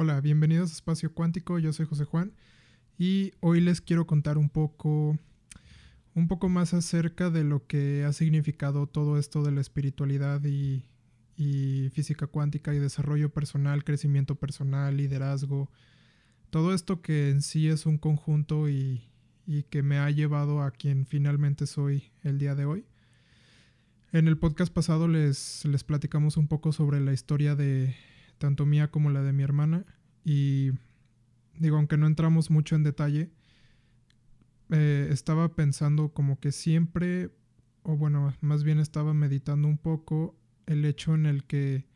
Hola, bienvenidos a Espacio Cuántico, yo soy José Juan y hoy les quiero contar un poco un poco más acerca de lo que ha significado todo esto de la espiritualidad y, física cuántica y desarrollo personal, crecimiento personal, liderazgo, todo esto que en sí es un conjunto y, y que me ha llevado a quien finalmente soy el día de hoy. En el podcast pasado les, les platicamos un poco sobre la historia de, tanto mía como la de mi hermana. Y digo, aunque no entramos mucho en detalle, eh, estaba pensando como que siempre, o bueno, más bien estaba meditando un poco el hecho en el que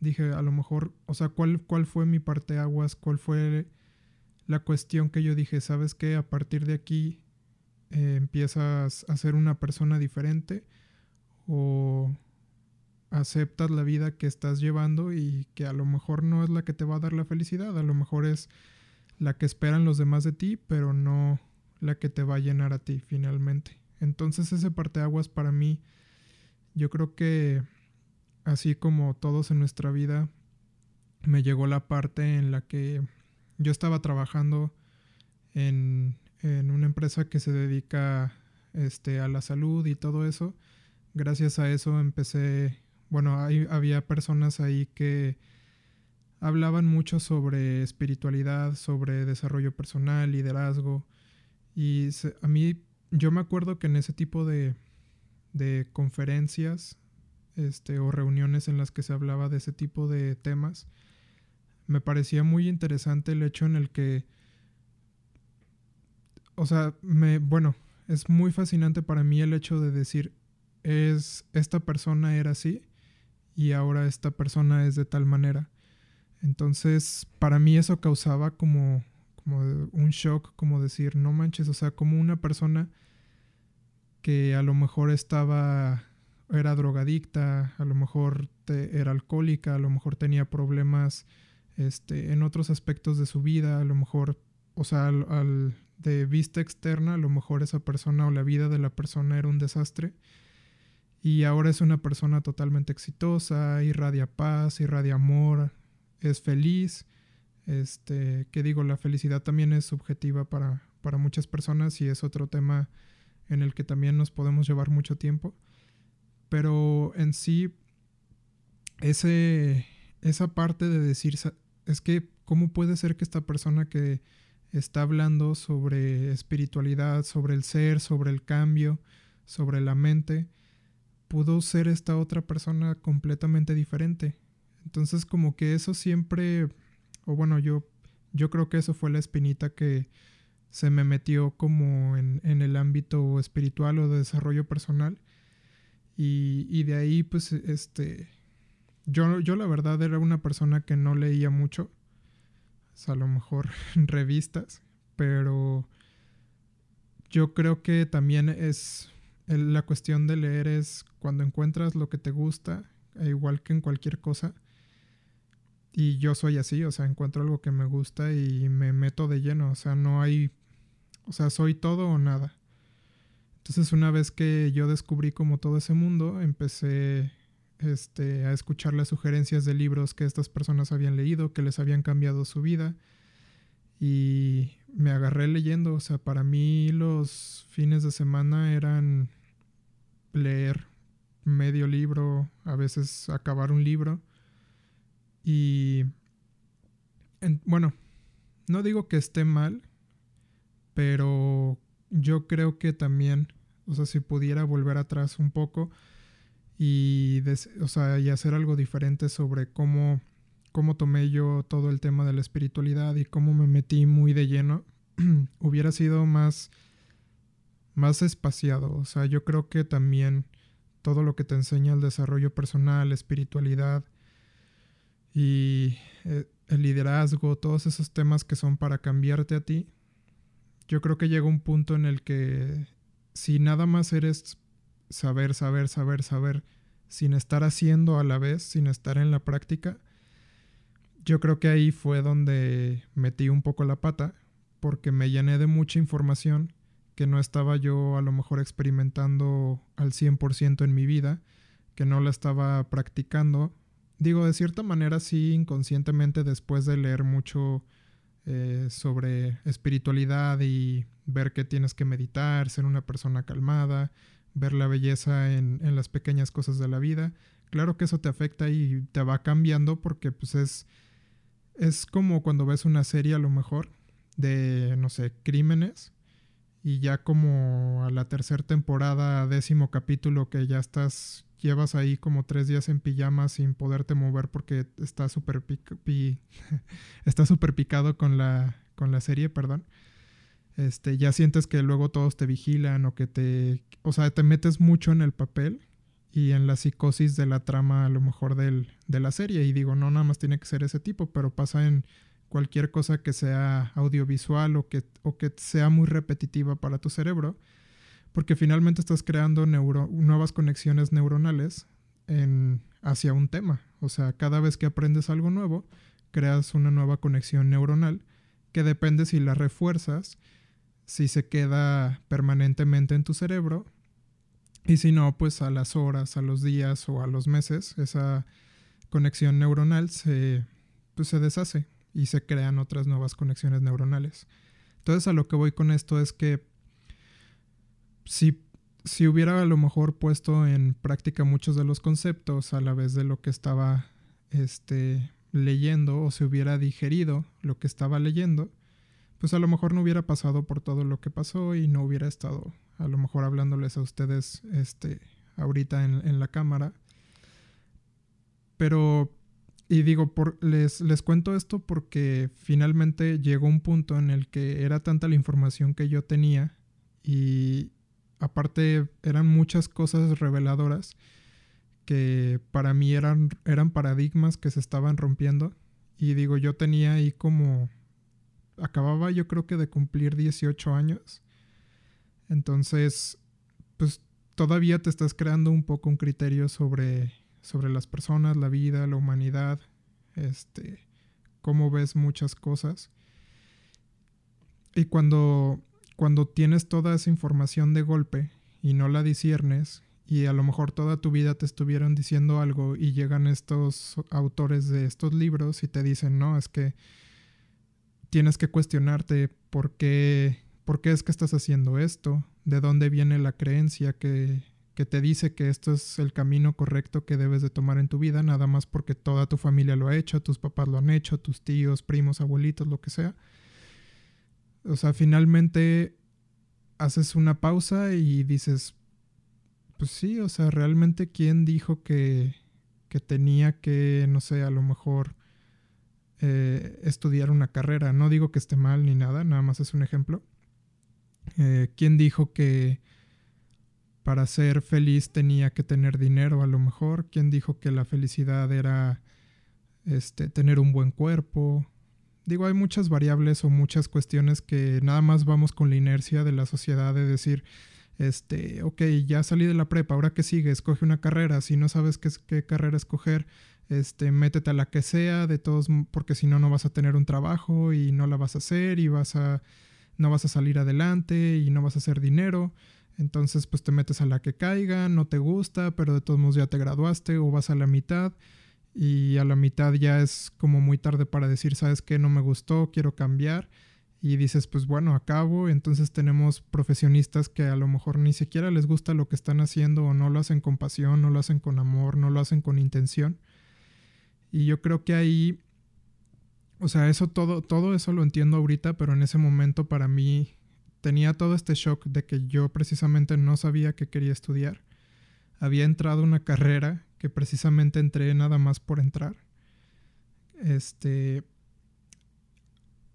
dije, a lo mejor, o sea, ¿cuál, cuál fue mi parte aguas? ¿Cuál fue la cuestión que yo dije, sabes qué? A partir de aquí eh, empiezas a ser una persona diferente o aceptas la vida que estás llevando y que a lo mejor no es la que te va a dar la felicidad, a lo mejor es la que esperan los demás de ti, pero no la que te va a llenar a ti finalmente. Entonces ese parteaguas para mí, yo creo que así como todos en nuestra vida, me llegó la parte en la que yo estaba trabajando en, en una empresa que se dedica este, a la salud y todo eso. Gracias a eso empecé bueno, había personas ahí que hablaban mucho sobre espiritualidad, sobre desarrollo personal, liderazgo. Y a mí, yo me acuerdo que en ese tipo de, de conferencias este, o reuniones en las que se hablaba de ese tipo de temas, me parecía muy interesante el hecho en el que, o sea, me, bueno, es muy fascinante para mí el hecho de decir, es, esta persona era así y ahora esta persona es de tal manera. Entonces, para mí eso causaba como, como un shock, como decir, no manches, o sea, como una persona que a lo mejor estaba, era drogadicta, a lo mejor era alcohólica, a lo mejor tenía problemas este, en otros aspectos de su vida, a lo mejor, o sea, al, de vista externa, a lo mejor esa persona o la vida de la persona era un desastre y ahora es una persona totalmente exitosa, irradia paz, irradia amor, es feliz. Este, que digo, la felicidad también es subjetiva para, para muchas personas y es otro tema en el que también nos podemos llevar mucho tiempo. Pero en sí, ese, esa parte de decir, es que, ¿cómo puede ser que esta persona que está hablando sobre espiritualidad, sobre el ser, sobre el cambio, sobre la mente, pudo ser esta otra persona completamente diferente. Entonces como que eso siempre, o bueno, yo, yo creo que eso fue la espinita que se me metió como en, en el ámbito espiritual o de desarrollo personal. Y, y de ahí pues este, yo, yo la verdad era una persona que no leía mucho, o a lo mejor revistas, pero yo creo que también es la cuestión de leer es cuando encuentras lo que te gusta, e igual que en cualquier cosa. Y yo soy así, o sea, encuentro algo que me gusta y me meto de lleno, o sea, no hay, o sea, soy todo o nada. Entonces una vez que yo descubrí como todo ese mundo, empecé este, a escuchar las sugerencias de libros que estas personas habían leído, que les habían cambiado su vida. Y me agarré leyendo, o sea, para mí los fines de semana eran leer medio libro, a veces acabar un libro. Y bueno, no digo que esté mal, pero yo creo que también, o sea, si pudiera volver atrás un poco y, o sea, y hacer algo diferente sobre cómo, cómo tomé yo todo el tema de la espiritualidad y cómo me metí muy de lleno, hubiera sido más más espaciado. O sea, yo creo que también todo lo que te enseña el desarrollo personal, espiritualidad y eh, el liderazgo, todos esos temas que son para cambiarte a ti, yo creo que llega un punto en el que si nada más eres saber, saber, saber, saber, sin estar haciendo a la vez, sin estar en la práctica, yo creo que ahí fue donde metí un poco la pata, porque me llené de mucha información que no estaba yo a lo mejor experimentando al 100% en mi vida, que no la estaba practicando. Digo, de cierta manera sí, inconscientemente, después de leer mucho eh, sobre espiritualidad y ver que tienes que meditar, ser una persona calmada, ver la belleza en, en las pequeñas cosas de la vida, claro que eso te afecta y te va cambiando porque pues es, es como cuando ves una serie a lo mejor de, no sé, crímenes y ya como a la tercera temporada, décimo capítulo que ya estás, llevas ahí como tres días en pijama sin poderte mover porque está súper está super picado con la, con la serie, perdón. Este, ya sientes que luego todos te vigilan o que te, o sea, te metes mucho en el papel y en la psicosis de la trama a lo mejor del, de la serie. Y digo, no nada más tiene que ser ese tipo, pero pasa en cualquier cosa que sea audiovisual o que, o que sea muy repetitiva para tu cerebro, porque finalmente estás creando nuevas conexiones neuronales hacia un tema. O sea, cada vez que aprendes algo nuevo, creas una nueva conexión neuronal que depende si la refuerzas, si se queda permanentemente en tu cerebro y si no, pues a las horas, a los días o a los meses, esa conexión neuronal se, pues se deshace y se crean otras nuevas conexiones neuronales. Entonces a lo que voy con esto es que si, si hubiera a lo mejor puesto en práctica muchos de los conceptos a la vez de lo que estaba este, leyendo o se hubiera digerido lo que estaba leyendo, pues a lo mejor no hubiera pasado por todo lo que pasó y no hubiera estado a lo mejor hablándoles a ustedes este, ahorita en, la cámara. Pero, y digo, por, les, les cuento esto porque finalmente llegó un punto en el que era tanta la información que yo tenía y aparte eran muchas cosas reveladoras que para mí eran, eran paradigmas que se estaban rompiendo. Y digo, yo tenía ahí como acababa yo creo que de cumplir 18 años. Entonces, pues todavía te estás creando un poco un criterio sobre, sobre las personas, la vida, la humanidad, este, cómo ves muchas cosas. Y cuando, cuando tienes toda esa información de golpe y no la disiernes, y a lo mejor toda tu vida te estuvieron diciendo algo y llegan estos autores de estos libros y te dicen, no, es que tienes que cuestionarte por qué, por qué es que estás haciendo esto, de dónde viene la creencia que, que te dice que esto es el camino correcto que debes de tomar en tu vida, nada más porque toda tu familia lo ha hecho, tus papás lo han hecho, tus tíos, primos, abuelitos, lo que sea. O sea, finalmente haces una pausa y dices, pues sí, o sea, realmente quién dijo que, que tenía que, no sé, a lo mejor eh, estudiar una carrera. No digo que esté mal ni nada, nada más es un ejemplo. Eh, ¿Quién dijo que para ser feliz tenía que tener dinero a lo mejor? ¿Quién dijo que la felicidad era este, tener un buen cuerpo? Digo, hay muchas variables o muchas cuestiones que nada más vamos con la inercia de la sociedad de decir, este, ok, ya salí de la prepa, ahora qué sigue, escoge una carrera, si no sabes qué, qué carrera escoger, este, métete a la que sea, de todos, porque si no, no vas a tener un trabajo y no la vas a hacer y vas a, no vas a salir adelante y no vas a hacer dinero. Entonces, pues te metes a la que caiga, no te gusta, pero de todos modos ya te graduaste o vas a la mitad y a la mitad ya es como muy tarde para decir, sabes qué, no me gustó, quiero cambiar. Y dices, pues bueno, acabo. Entonces tenemos profesionistas que a lo mejor ni siquiera les gusta lo que están haciendo o no lo hacen con pasión, no lo hacen con amor, no lo hacen con intención. Y yo creo que ahí, o sea, eso todo, todo eso lo entiendo ahorita, pero en ese momento para mí tenía todo este shock de que yo precisamente no sabía que quería estudiar. Había entrado una carrera que precisamente entré nada más por entrar. Este.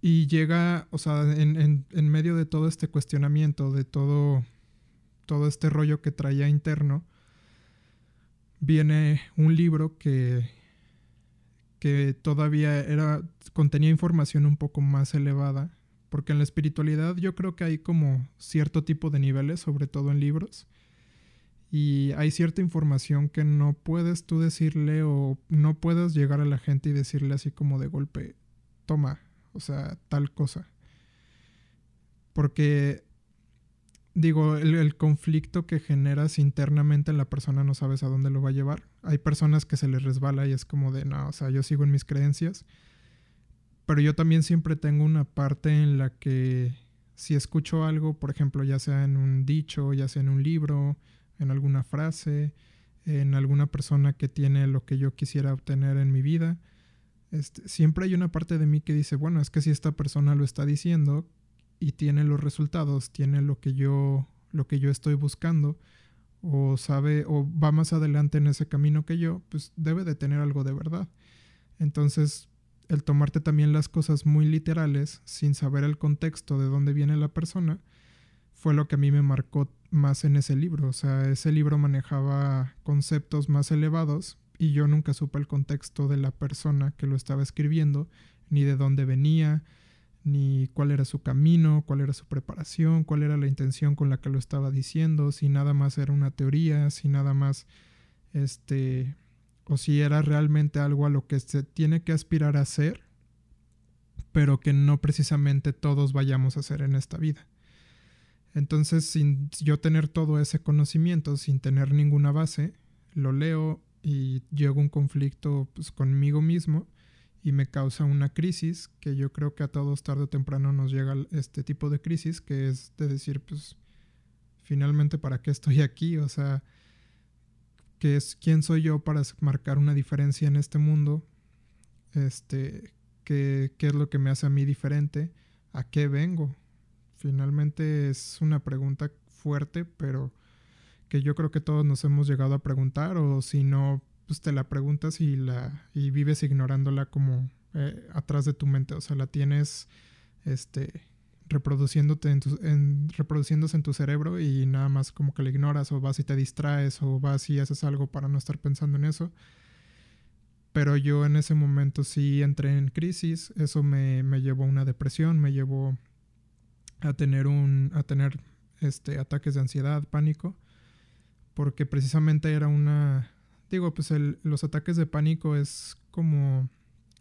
Y llega, o sea, en, en, en medio de todo este cuestionamiento, de todo, todo este rollo que traía interno, viene un libro que que todavía era, contenía información un poco más elevada, porque en la espiritualidad yo creo que hay como cierto tipo de niveles, sobre todo en libros, y hay cierta información que no puedes tú decirle o no puedes llegar a la gente y decirle así como de golpe, toma, o sea, tal cosa. Porque digo, el, conflicto que generas internamente en la persona no sabes a dónde lo va a llevar. Hay personas que se les resbala y es como de, no, o sea, yo sigo en mis creencias. Pero yo también siempre tengo una parte en la que si escucho algo, por ejemplo, ya sea en un dicho, ya sea en un libro, en alguna frase, en alguna persona que tiene lo que yo quisiera obtener en mi vida, este, siempre hay una parte de mí que dice, bueno, es que si esta persona lo está diciendo y tiene los resultados, tiene lo que yo, lo que yo estoy buscando, o sabe, o va más adelante en ese camino que yo, pues debe de tener algo de verdad. Entonces, el tomarte también las cosas muy literales, sin saber el contexto de dónde viene la persona, fue lo que a mí me marcó más en ese libro. O sea, ese libro manejaba conceptos más elevados y yo nunca supe el contexto de la persona que lo estaba escribiendo, ni de dónde venía, ni cuál era su camino, cuál era su preparación, cuál era la intención con la que lo estaba diciendo, si nada más era una teoría, si nada más este o si era realmente algo a lo que se tiene que aspirar a ser, pero que no precisamente todos vayamos a hacer en esta vida. Entonces, sin yo tener todo ese conocimiento, sin tener ninguna base, lo leo y llego a un conflicto pues, conmigo mismo y me causa una crisis que yo creo que a todos tarde o temprano nos llega este tipo de crisis, que es de decir, pues, finalmente, ¿para qué estoy aquí? O sea, ¿qué es, ¿quién soy yo para marcar una diferencia en este mundo? Este, ¿qué, ¿Qué es lo que me hace a mí diferente? ¿A qué vengo? Finalmente es una pregunta fuerte, pero que yo creo que todos nos hemos llegado a preguntar, o si no, pues te la preguntas y, la, y vives ignorándola como eh, atrás de tu mente, o sea, la tienes este, reproduciéndote en, tu, reproduciéndose en tu cerebro y nada más como que la ignoras o vas y te distraes o vas y haces algo para no estar pensando en eso. Pero yo en ese momento sí entré en crisis, eso me, me llevó a una depresión, me llevó a tener un a tener este ataques de ansiedad, pánico, porque precisamente era una digo, pues el, los ataques de pánico es como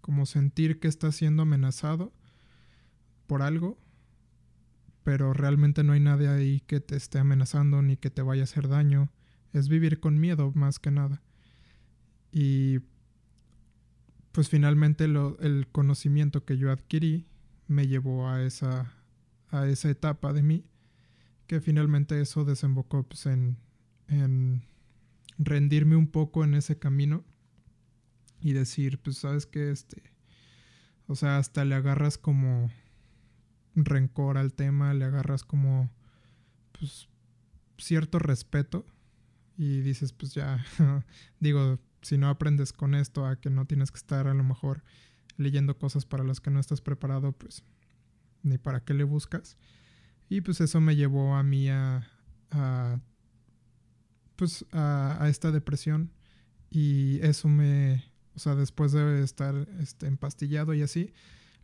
como sentir que estás siendo amenazado por algo, pero realmente no hay nadie ahí que te esté amenazando ni que te vaya a hacer daño. Es vivir con miedo más que nada. Y pues finalmente lo, el conocimiento que yo adquirí me llevó a esa, a esa etapa de mí, que finalmente eso desembocó pues, en, en rendirme un poco en ese camino y decir, pues sabes que este, o sea, hasta le agarras como rencor al tema, le agarras como, pues, cierto respeto y dices, pues ya, digo, si no aprendes con esto a que no tienes que estar a lo mejor leyendo cosas para las que no estás preparado, pues ni para qué le buscas. Y pues eso me llevó a mí a, pues a, esta depresión y eso me, o sea, después de estar este, empastillado y así,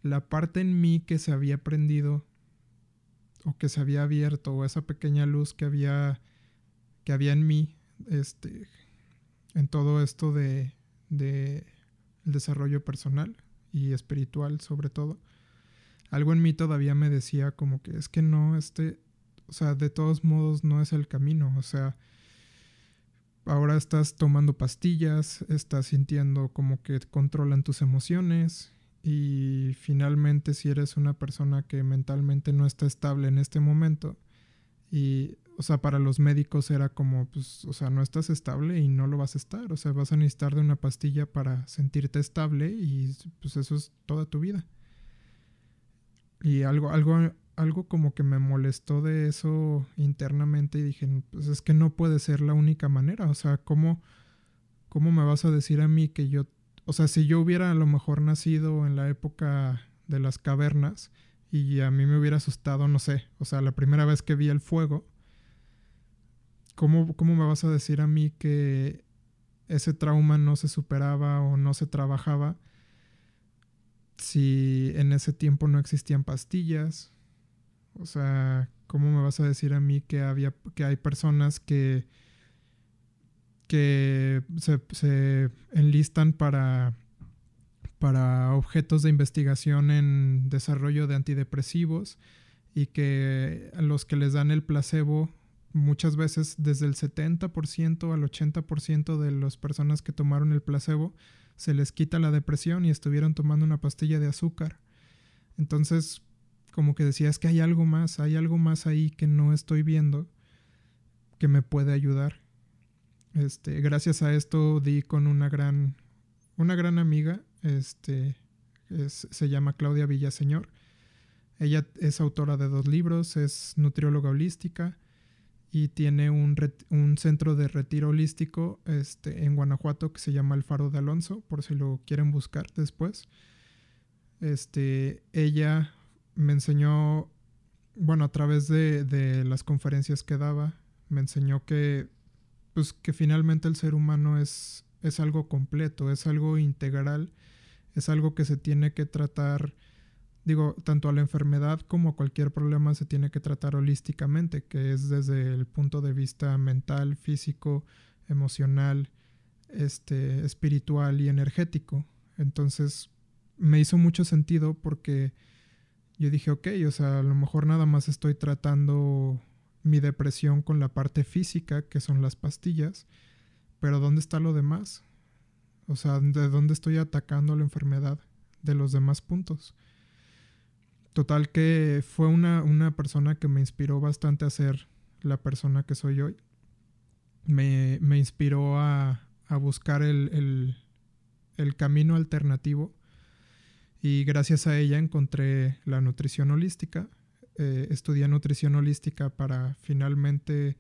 la parte en mí que se había prendido o que se había abierto o esa pequeña luz que había que había en mí este en todo esto de, de el desarrollo personal y espiritual sobre todo algo en mí todavía me decía como que es que no, este, o sea, de todos modos no es el camino, o sea, ahora estás tomando pastillas, estás sintiendo como que controlan tus emociones y finalmente si eres una persona que mentalmente no está estable en este momento y o sea, para los médicos era como, pues, o sea, no estás estable y no lo vas a estar. O sea, vas a necesitar de una pastilla para sentirte estable y pues eso es toda tu vida. Y algo, algo, algo como que me molestó de eso internamente y dije, pues es que no puede ser la única manera. O sea, ¿cómo, cómo me vas a decir a mí que yo, o sea, si yo hubiera a lo mejor nacido en la época de las cavernas y a mí me hubiera asustado, no sé, o sea, la primera vez que vi el fuego, ¿cómo, cómo me vas a decir a mí que ese trauma no se superaba o no se trabajaba? si en ese tiempo no existían pastillas? O sea, ¿cómo me vas a decir a mí que había que hay personas que que se, enlistan para para objetos de investigación en desarrollo de antidepresivos y que a los que les dan el placebo muchas veces desde el 70% al 80% de las personas que tomaron el placebo se les quita la depresión y estuvieron tomando una pastilla de azúcar. Entonces, como que decía, es que hay algo más, hay algo más ahí que no estoy viendo que me puede ayudar. Este, gracias a esto di con una gran, una gran amiga, este, se llama Claudia Villaseñor. Ella es autora de dos libros, es nutrióloga holística y tiene un, centro de retiro holístico este, en Guanajuato que se llama El Faro de Alonso, por si lo quieren buscar después. Este, ella me enseñó, bueno, a través de, de las conferencias que daba, me enseñó que, pues, que finalmente el ser humano es, es algo completo, es algo integral, es algo que se tiene que tratar digo, tanto a la enfermedad como a cualquier problema se tiene que tratar holísticamente, que es desde el punto de vista mental, físico, emocional, este, espiritual y energético. Entonces, me hizo mucho sentido porque yo dije, ok, o sea, a lo mejor nada más estoy tratando mi depresión con la parte física, que son las pastillas, pero ¿dónde está lo demás? O sea, ¿de dónde estoy atacando la enfermedad? De los demás puntos. Total que fue una, persona que me inspiró bastante a ser la persona que soy hoy. Me, inspiró a, buscar el, camino alternativo y gracias a ella encontré la nutrición holística. Eh, estudié nutrición holística para finalmente...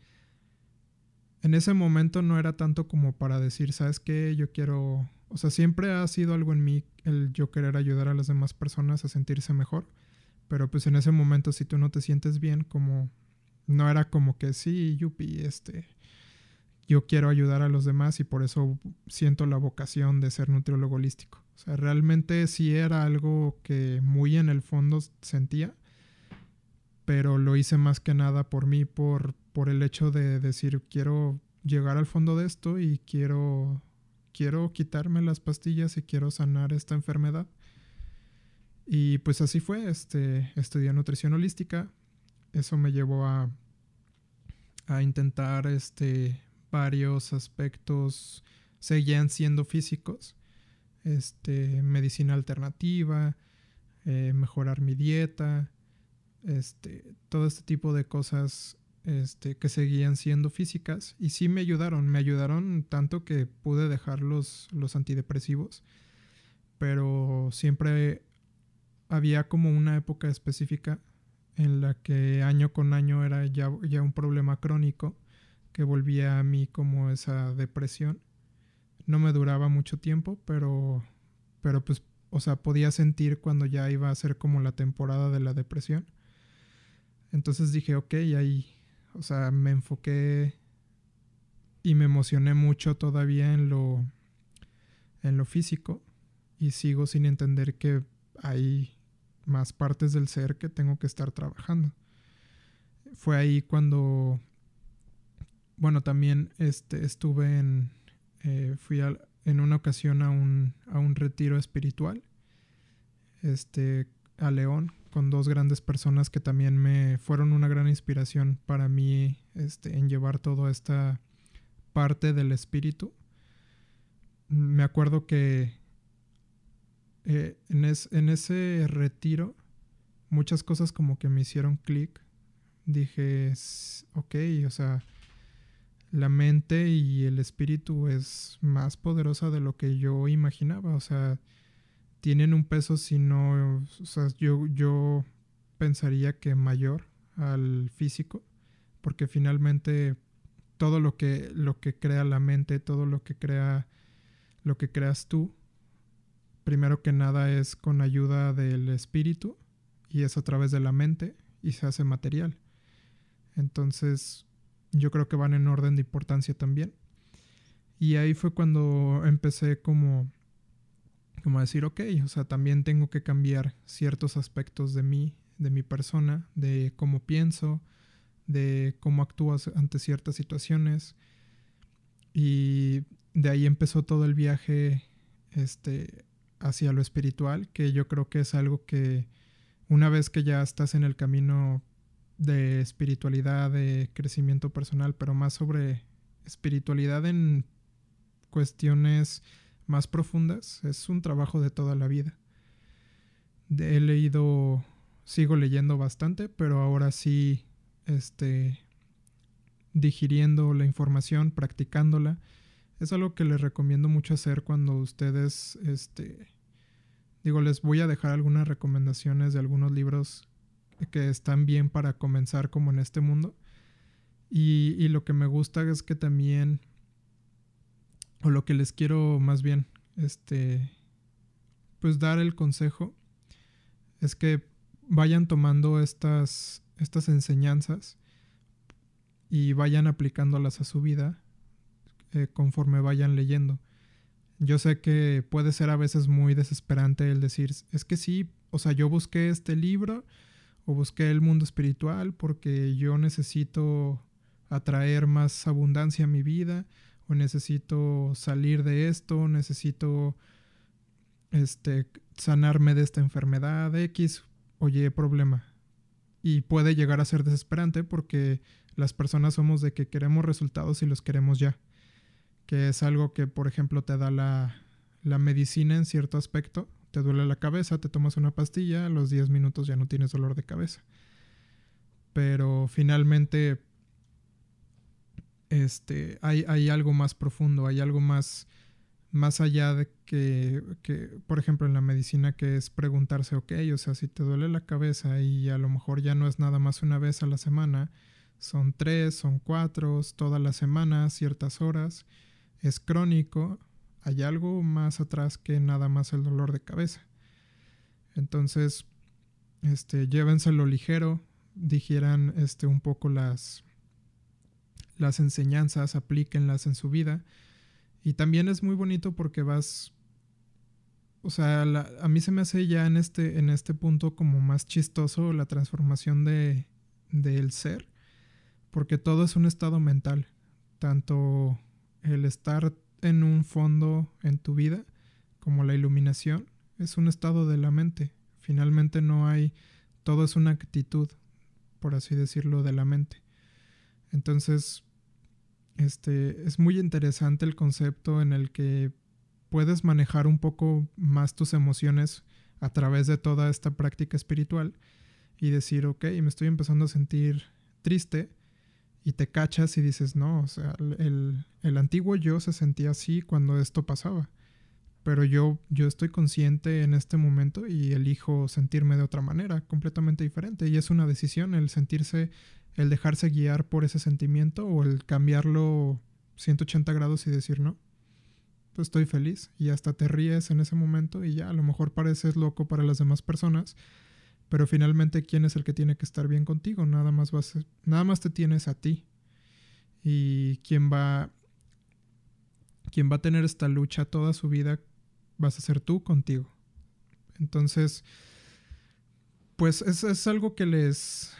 En ese momento no era tanto como para decir, ¿sabes qué? Yo quiero... O sea, siempre ha sido algo en mí el yo querer ayudar a las demás personas a sentirse mejor pero pues en ese momento si tú no te sientes bien, como no era como que sí, yupi, este, yo quiero ayudar a los demás y por eso siento la vocación de ser nutriólogo holístico. O sea, realmente sí era algo que muy en el fondo sentía, pero lo hice más que nada por mí, por, por el hecho de decir, quiero llegar al fondo de esto y quiero, quiero quitarme las pastillas y quiero sanar esta enfermedad. Y pues así fue, este, estudié nutrición holística. Eso me llevó a, a intentar este, varios aspectos, seguían siendo físicos, este, medicina alternativa, eh, mejorar mi dieta, este, todo este tipo de cosas este, que seguían siendo físicas y sí me ayudaron, me ayudaron tanto que pude dejar los, los antidepresivos, pero siempre había como una época específica en la que año con año era ya, ya un problema crónico que volvía a mí como esa depresión. No me duraba mucho tiempo, pero, pero pues, o sea, podía sentir cuando ya iba a ser como la temporada de la depresión. Entonces dije, ok, ahí, o sea, me enfoqué y me emocioné mucho todavía en lo, en lo físico y sigo sin entender que hay más partes del ser que tengo que estar trabajando. Fue ahí cuando, bueno, también este, estuve en, eh, fui en una ocasión a un, a un retiro espiritual, este, a León, con dos grandes personas que también me fueron una gran inspiración para mí este, en llevar toda esta parte del espíritu. Me acuerdo que eh, en, en, ese retiro, muchas cosas como que me hicieron clic. Dije, ok, o sea, la mente y el espíritu es más poderosa de lo que yo imaginaba. O sea, tienen un peso si no, o sea, yo, yo pensaría que mayor al físico, porque finalmente todo lo que, lo que crea la mente, todo lo que crea, lo que creas tú, primero que nada es con ayuda del espíritu y es a través de la mente y se hace material. Entonces yo creo que van en orden de importancia también. Y ahí fue cuando empecé como, como decir, ok, o sea, también tengo que cambiar ciertos aspectos de mí, de mi persona, de cómo pienso, de cómo actúas ante ciertas situaciones. Y de ahí empezó todo el viaje este, hacia lo espiritual, que yo creo que es algo que una vez que ya estás en el camino de espiritualidad, de crecimiento personal, pero más sobre espiritualidad en cuestiones más profundas, es un trabajo de toda la vida. He leído, sigo leyendo bastante, pero ahora sí, este, digiriendo la información, practicándola, es algo que les recomiendo mucho hacer cuando ustedes, este, digo, les voy a dejar algunas recomendaciones de algunos libros que están bien para comenzar como en este mundo. Y, y lo que me gusta es que también, o lo que les quiero más bien, este, pues dar el consejo, es que vayan tomando estas, estas enseñanzas y vayan aplicándolas a su vida eh, conforme vayan leyendo. Yo sé que puede ser a veces muy desesperante el decir, es que sí, o sea, yo busqué este libro o busqué el mundo espiritual porque yo necesito atraer más abundancia a mi vida o necesito salir de esto, necesito este sanarme de esta enfermedad X o Y problema. Y puede llegar a ser desesperante porque las personas somos de que queremos resultados y los queremos ya. Que es algo que, por ejemplo, te da la, la medicina en cierto aspecto te duele la cabeza, te tomas una pastilla, a los 10 minutos ya no tienes dolor de cabeza. Pero finalmente este, hay, hay algo más profundo, hay algo más, más allá de que, que, por ejemplo, en la medicina, que es preguntarse, ok, o sea, si te duele la cabeza y a lo mejor ya no es nada más una vez a la semana, son tres, son cuatro, toda la semana, ciertas horas, es crónico, hay algo más atrás que nada más el dolor de cabeza. Entonces, este, llévenselo ligero, digieran este, un poco las, las enseñanzas, aplíquenlas en su vida. Y también es muy bonito porque vas, o sea, a mí se me hace ya en este, en este punto como más chistoso la transformación de, del ser, porque todo es un estado mental, tanto el estar en un fondo en tu vida, como la iluminación, es un estado de la mente. Finalmente no hay, todo es una actitud, por así decirlo, de la mente. Entonces, este, es muy interesante el concepto en el que puedes manejar un poco más tus emociones a través de toda esta práctica espiritual y decir, ok, me estoy empezando a sentir triste, y te cachas y dices, no, o sea, el, antiguo yo se sentía así cuando esto pasaba. Pero yo, yo estoy consciente en este momento y elijo sentirme de otra manera, completamente diferente. Y es una decisión el sentirse, el dejarse guiar por ese sentimiento o el cambiarlo 180 grados y decir, no, pues estoy feliz. Y hasta te ríes en ese momento y ya a lo mejor pareces loco para las demás personas pero finalmente, ¿quién es el que tiene que estar bien contigo? Nada más, vas nada más te tienes a ti. Y quien va, quien va a tener esta lucha toda su vida vas a ser tú contigo. Entonces, pues es, es algo que les,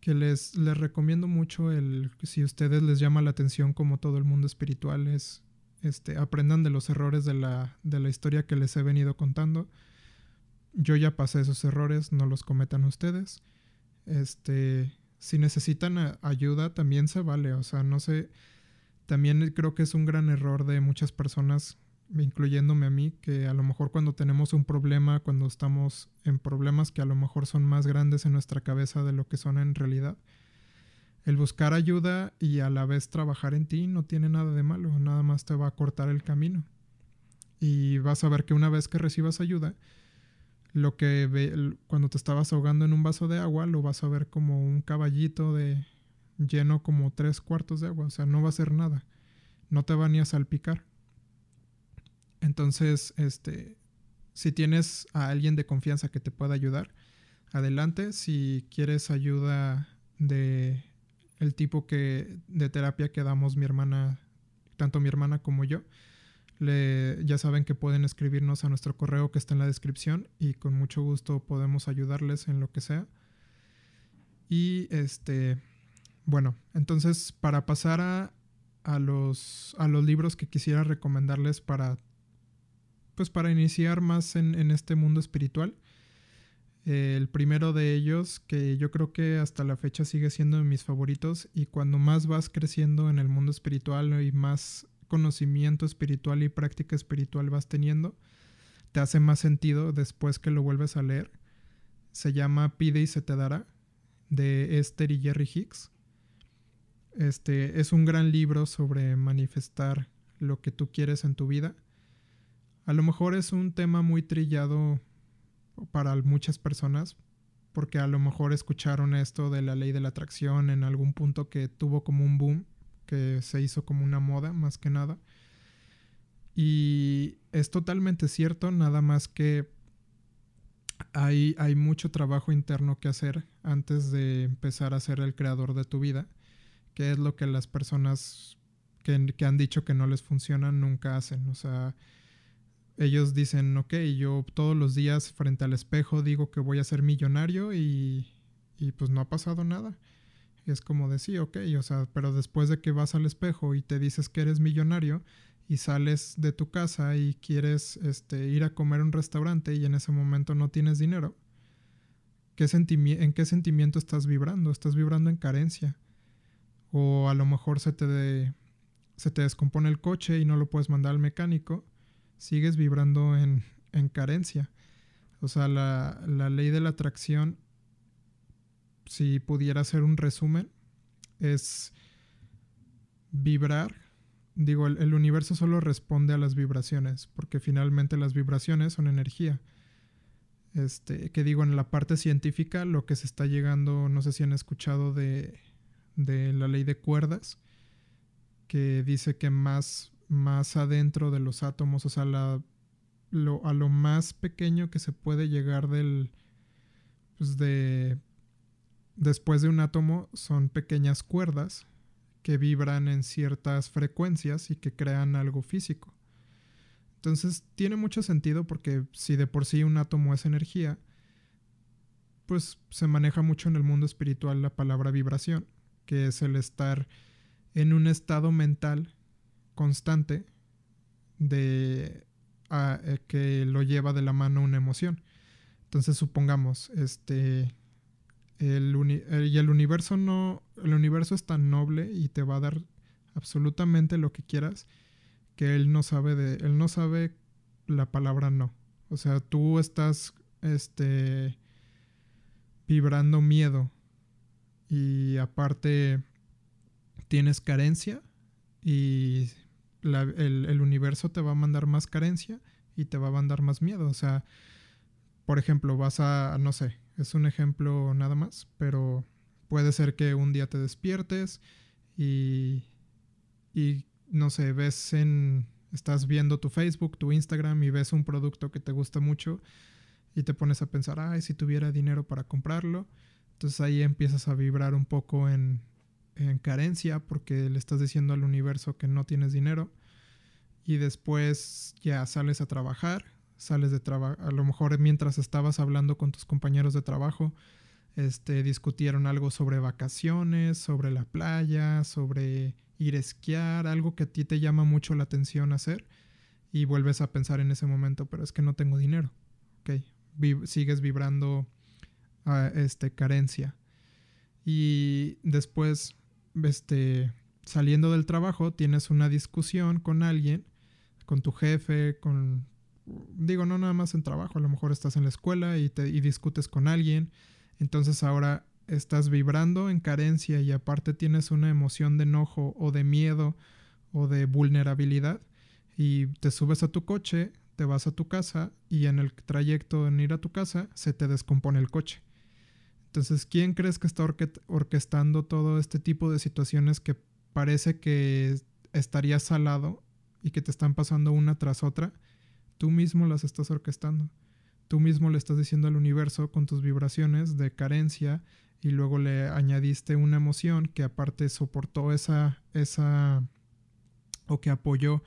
que les, les recomiendo mucho el si a ustedes les llama la atención como todo el mundo espiritual es este aprendan de los errores de la, de la historia que les he venido contando yo ya pasé esos errores, no los cometan ustedes. Este, si necesitan ayuda, también se vale. O sea, no sé. También creo que es un gran error de muchas personas, incluyéndome a mí, que a lo mejor cuando tenemos un problema, cuando estamos en problemas que a lo mejor son más grandes en nuestra cabeza de lo que son en realidad, el buscar ayuda y a la vez trabajar en ti no tiene nada de malo, nada más te va a cortar el camino. Y vas a ver que una vez que recibas ayuda, lo que ve, cuando te estabas ahogando en un vaso de agua, lo vas a ver como un caballito de lleno como tres cuartos de agua, o sea, no va a hacer nada, no te va ni a salpicar. Entonces, este, si tienes a alguien de confianza que te pueda ayudar, adelante. Si quieres ayuda de el tipo que de terapia que damos mi hermana, tanto mi hermana como yo, ya saben que pueden escribirnos a nuestro correo que está en la descripción y con mucho gusto podemos ayudarles en lo que sea. Y este, bueno, entonces para pasar a, a, los, a los libros que quisiera recomendarles para, pues para iniciar más en, este mundo espiritual, el primero de ellos, que yo creo que hasta la fecha sigue siendo de mis favoritos, y cuando más vas creciendo en el mundo espiritual y más conocimiento espiritual y práctica espiritual vas teniendo, te hace más sentido después que lo vuelves a leer. Se llama Pide y se te dará, de Esther y Jerry Hicks. Este es un gran libro sobre manifestar lo que tú quieres en tu vida. A lo mejor es un tema muy trillado para muchas personas, porque a lo mejor escucharon esto de la ley de la atracción en algún punto que tuvo como un boom, que se hizo como una moda más que nada. Y es totalmente cierto, nada más que hay, hay mucho trabajo interno que hacer antes de empezar a ser el creador de tu vida, que es lo que las personas que, han dicho que no les funciona nunca hacen. O sea, ellos dicen, ok, yo todos los días frente al espejo digo que voy a ser millonario y, y pues no ha pasado nada. Es como decir, ok, o sea, pero después de que vas al espejo y te dices que eres millonario y sales de tu casa y quieres este, ir a comer a un restaurante y en ese momento no tienes dinero, ¿qué ¿en qué sentimiento estás vibrando? Estás vibrando en carencia. O a lo mejor se te, se te descompone el coche y no lo puedes mandar al mecánico sigues vibrando en, carencia. O sea, la, ley de la atracción, si pudiera hacer un resumen, es vibrar. Digo, el, el, universo solo responde a las vibraciones, porque finalmente las vibraciones son energía. Este, que digo, en la parte científica, lo que se está llegando, no sé si han escuchado de, de la ley de cuerdas, que dice que más más adentro de los átomos, o sea, a lo más pequeño que se puede llegar del, pues de, después de un átomo son pequeñas cuerdas que vibran en ciertas frecuencias y que crean algo físico. Entonces tiene mucho sentido porque si de por sí un átomo es energía, pues se maneja mucho en el mundo espiritual la palabra vibración, que es el estar en un estado mental constante de eh, que lo lleva de la mano una emoción. Entonces supongamos, este, el, y el universo no, el universo es tan noble y te va a dar absolutamente lo que quieras que él no sabe de, él no sabe la palabra no. O sea, tú estás, este, vibrando miedo y aparte tienes carencia y el, universo te va a mandar más carencia y te va a mandar más miedo. O sea, por ejemplo, vas a, no sé, es un ejemplo nada más, pero puede ser que un día te despiertes y, y no sé, ves en, estás viendo tu Facebook, tu Instagram y ves un producto que te gusta mucho y te pones a pensar, ay, si tuviera dinero para comprarlo. Entonces ahí empiezas a vibrar un poco en, en carencia porque le estás diciendo al universo que no tienes dinero y después ya sales a trabajar, sales de trabajo, a lo mejor mientras estabas hablando con tus compañeros de trabajo, este, discutieron algo sobre vacaciones, sobre la playa, sobre ir a esquiar, algo que a ti te llama mucho la atención hacer y vuelves a pensar en ese momento, pero es que no tengo dinero, ok, sigues vibrando a este, carencia. Y después este, saliendo del trabajo, tienes una discusión con alguien, con tu jefe, con... Digo, no nada más en trabajo, a lo mejor estás en la escuela y, te, y discutes con alguien, entonces ahora estás vibrando en carencia y aparte tienes una emoción de enojo o de miedo o de vulnerabilidad y te subes a tu coche, te vas a tu casa y en el trayecto en ir a tu casa se te descompone el coche. Entonces, ¿quién crees que está orquestando todo este tipo de situaciones que parece que estaría salado y que te están pasando una tras otra? Tú mismo las estás orquestando. Tú mismo le estás diciendo al universo con tus vibraciones de carencia y luego le añadiste una emoción que aparte soportó esa, esa o que apoyó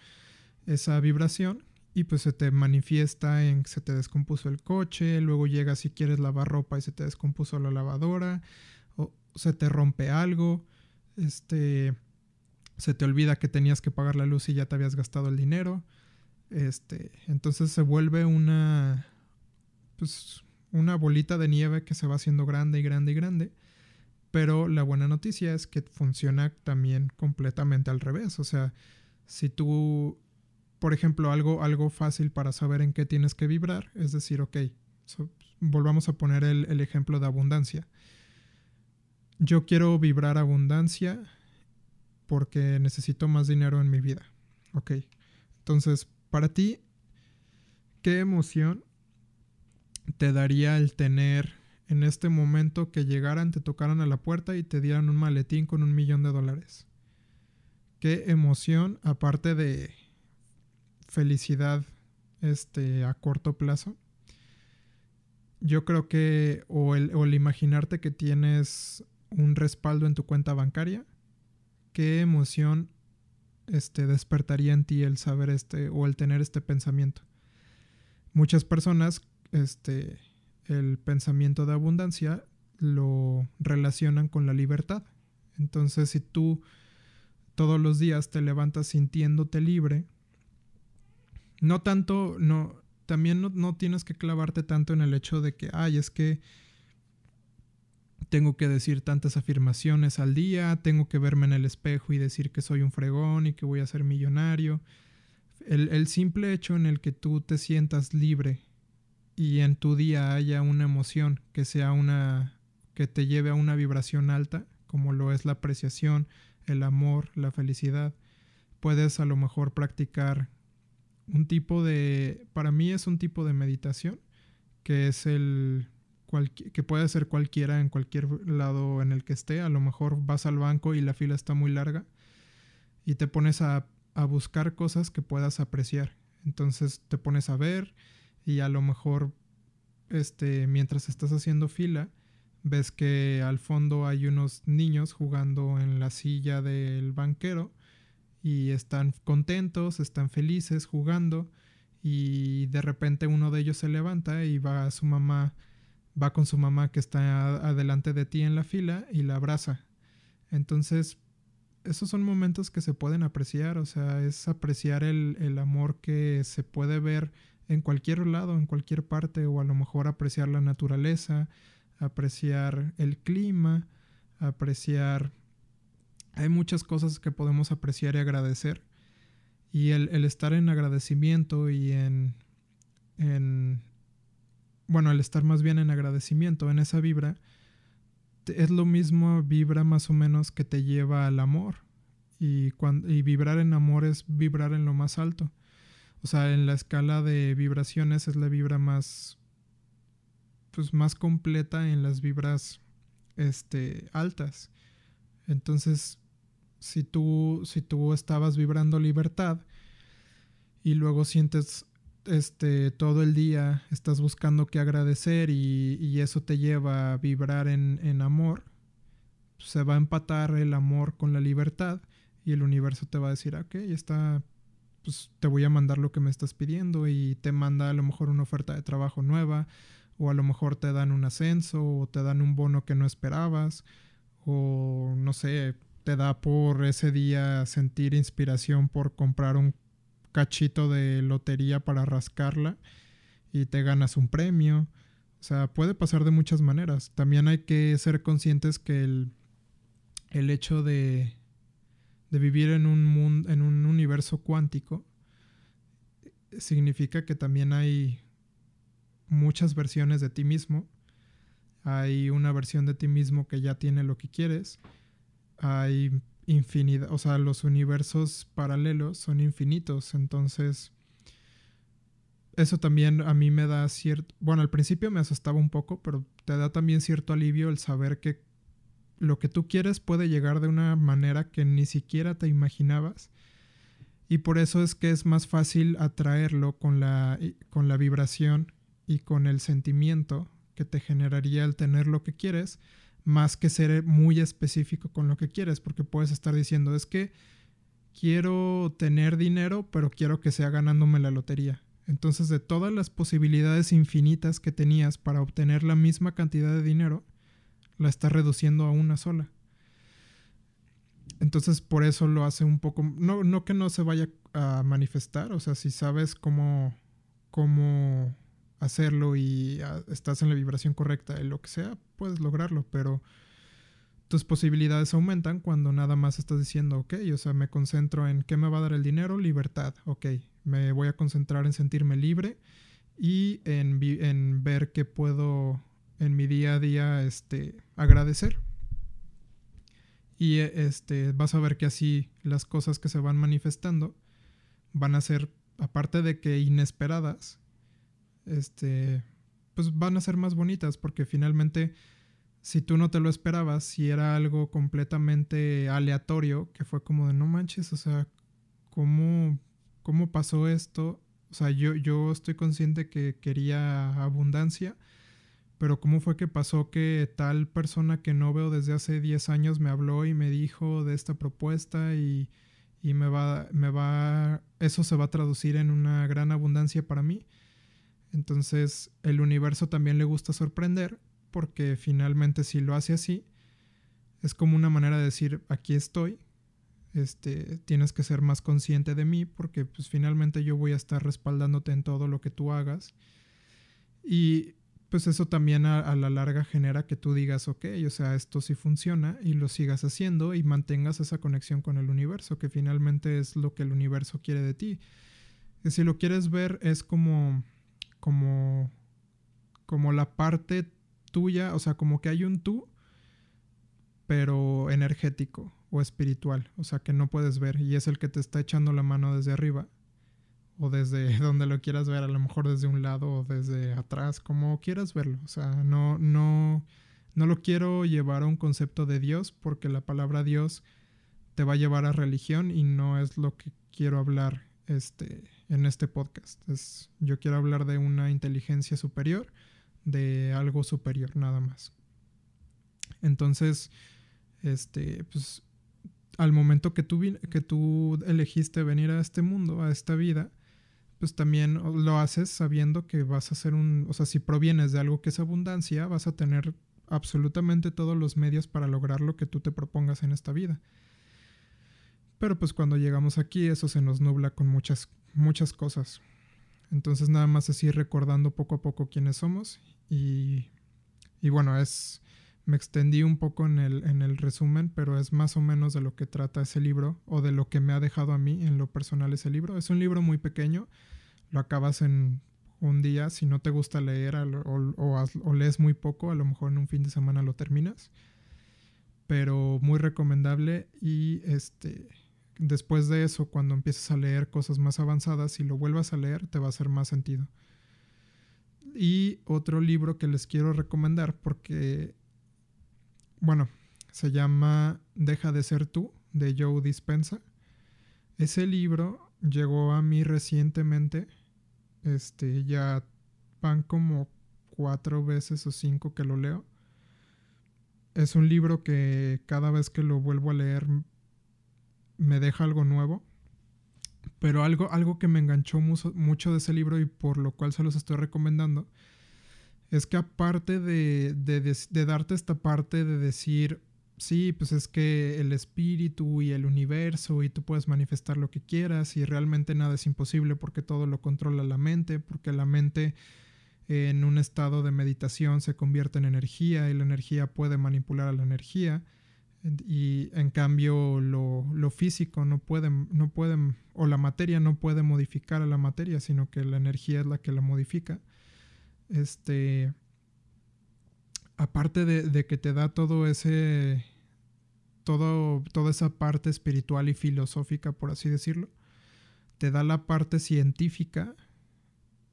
esa vibración y pues se te manifiesta en que se te descompuso el coche, luego llegas si quieres lavar ropa y se te descompuso la lavadora, o se te rompe algo, este, se te olvida que tenías que pagar la luz y ya te habías gastado el dinero, este, entonces se vuelve una, pues, una bolita de nieve que se va haciendo grande y grande y grande. Pero la buena noticia es que funciona también completamente al revés. O sea, si tú, por ejemplo, algo, algo fácil para saber en qué tienes que vibrar, es decir, ok, volvamos a poner el, el ejemplo de abundancia. Yo quiero vibrar abundancia porque necesito más dinero en mi vida. Ok. Entonces, para ti, ¿qué emoción te daría el tener en este momento que llegaran, te tocaran a la puerta y te dieran un maletín con un millón de dólares? ¿Qué emoción, aparte de felicidad este, a corto plazo? Yo creo que o el, o imaginarte que tienes un respaldo en tu cuenta bancaria, qué emoción este, despertaría en ti el saber este o el tener este pensamiento. Muchas personas, este, el pensamiento de abundancia lo relacionan con la libertad. Entonces, si tú todos los días te levantas sintiéndote libre, no tanto, no, también no, no tienes que clavarte tanto en el hecho de que, ay, es que tengo que decir tantas afirmaciones al día, tengo que verme en el espejo y decir que soy un fregón y que voy a ser millonario. El, simple hecho en el que tú te sientas libre y en tu día haya una emoción que sea una que te lleve a una vibración alta, como lo es la apreciación, el amor, la felicidad, puedes a lo mejor practicar un tipo de, para mí es un tipo de meditación, que es el que puede ser cualquiera en cualquier lado en el que esté. A lo mejor vas al banco y la fila está muy larga y te pones a, a buscar cosas que puedas apreciar. Entonces te pones a ver y a lo mejor este, mientras estás haciendo fila ves que al fondo hay unos niños jugando en la silla del banquero y están contentos, están felices jugando y de repente uno de ellos se levanta y va a su mamá va con su mamá que está adelante de ti en la fila y la abraza. Entonces, esos son momentos que se pueden apreciar, o sea, es apreciar el, amor que se puede ver en cualquier lado, en cualquier parte, o a lo mejor apreciar la naturaleza, apreciar el clima, apreciar... Hay muchas cosas que podemos apreciar y agradecer. Y el, estar en agradecimiento y en, en bueno, el estar más bien en agradecimiento, en esa vibra, es lo mismo vibra más o menos que te lleva al amor. Y, cuando, y vibrar en amor es vibrar en lo más alto. O sea, en la escala de vibraciones es la vibra más, pues más completa en las vibras, este, altas. Entonces, si tú, si tú estabas vibrando libertad y luego sientes este, todo el día estás buscando qué agradecer y, eso te lleva a vibrar en, amor, se va a empatar el amor con la libertad y el universo te va a decir, ok, está, pues te voy a mandar lo que me estás pidiendo y te manda a lo mejor una oferta de trabajo nueva o a lo mejor te dan un ascenso o te dan un bono que no esperabas o no sé, te da por ese día sentir inspiración por comprar un cachito de lotería para rascarla y te ganas un premio. O sea, puede pasar de muchas maneras. También hay que ser conscientes que el, el hecho de, de vivir en un, mundo, en un universo cuántico significa que también hay muchas versiones de ti mismo. Hay una versión de ti mismo que ya tiene lo que quieres. Hay infinidad, o sea, los universos paralelos son infinitos, entonces eso también a mí me da cierto, bueno, al principio me asustaba un poco, pero te da también cierto alivio el saber que lo que tú quieres puede llegar de una manera que ni siquiera te imaginabas. Y por eso es que es más fácil atraerlo con la, con la vibración y con el sentimiento que te generaría el tener lo que quieres, más que ser muy específico con lo que quieres, porque puedes estar diciendo, es que quiero tener dinero, pero quiero que sea ganándome la lotería. Entonces, de todas las posibilidades infinitas que tenías para obtener la misma cantidad de dinero, la estás reduciendo a una sola. Entonces, por eso lo hace un poco, no, no que no se vaya a manifestar, o sea, si sabes cómo, cómo hacerlo y ah, estás en la vibración correcta y lo que sea, puedes lograrlo, pero tus posibilidades aumentan cuando nada más estás diciendo, ok, o sea, me concentro en qué me va a dar el dinero, libertad, ok, me voy a concentrar en sentirme libre y en, en ver qué puedo en mi día a día este, agradecer. Y este, vas a ver que así las cosas que se van manifestando van a ser, aparte de que inesperadas, este, pues van a ser más bonitas porque finalmente si tú no te lo esperabas, si era algo completamente aleatorio, que fue como de no manches, o sea, ¿cómo, cómo pasó esto? O sea, yo, yo estoy consciente que quería abundancia, pero ¿cómo fue que pasó que tal persona que no veo desde hace 10 años me habló y me dijo de esta propuesta y, y me va, me va, eso se va a traducir en una gran abundancia para mí? Entonces el universo también le gusta sorprender porque finalmente si lo hace así, es como una manera de decir, aquí estoy, este, tienes que ser más consciente de mí porque pues finalmente yo voy a estar respaldándote en todo lo que tú hagas. Y pues eso también a, a, la larga genera que tú digas, ok, o sea, esto sí funciona y lo sigas haciendo y mantengas esa conexión con el universo, que finalmente es lo que el universo quiere de ti. Y si lo quieres ver, es como como, como la parte tuya, o sea, como que hay un tú, pero energético o espiritual, o sea, que no puedes ver y es el que te está echando la mano desde arriba o desde donde lo quieras ver, a lo mejor desde un lado o desde atrás, como quieras verlo, o sea, no no no lo quiero llevar a un concepto de Dios porque la palabra Dios te va a llevar a religión y no es lo que quiero hablar este en este podcast. Es, yo quiero hablar de una inteligencia superior, de algo superior nada más. Entonces, este, pues, al momento que tú, que tú elegiste venir a este mundo, a esta vida, pues también lo haces sabiendo que vas a ser un, o sea, si provienes de algo que es abundancia, vas a tener absolutamente todos los medios para lograr lo que tú te propongas en esta vida. Pero pues cuando llegamos aquí eso se nos nubla con muchas muchas cosas. Entonces nada más así recordando poco a poco quiénes somos y, y bueno, es, me extendí un poco en el, en el resumen, pero es más o menos de lo que trata ese libro o de lo que me ha dejado a mí en lo personal ese libro. Es un libro muy pequeño, lo acabas en un día, si no te gusta leer o, o, o lees muy poco, a lo mejor en un fin de semana lo terminas, pero muy recomendable y este después de eso, cuando empieces a leer cosas más avanzadas, si lo vuelvas a leer, te va a hacer más sentido. Y otro libro que les quiero recomendar porque, bueno, se llama Deja de ser tú, de Joe Dispensa. Ese libro llegó a mí recientemente. Este, ya van como cuatro veces o cinco que lo leo. Es un libro que cada vez que lo vuelvo a leer me deja algo nuevo. Pero algo, algo que me enganchó mucho, de ese libro y por lo cual se los estoy recomendando es que aparte de, de, darte esta parte de decir, sí, pues es que el espíritu y el universo y tú puedes manifestar lo que quieras y realmente nada es imposible porque todo lo controla la mente, porque la mente en un estado de meditación se convierte en energía y la energía puede manipular a la energía y en cambio lo, lo, físico no puede, no puede, o la materia no puede modificar a la materia, sino que la energía es la que la modifica. Este, aparte de, de que te da todo ese, todo, toda esa parte espiritual y filosófica, por así decirlo, te da la parte científica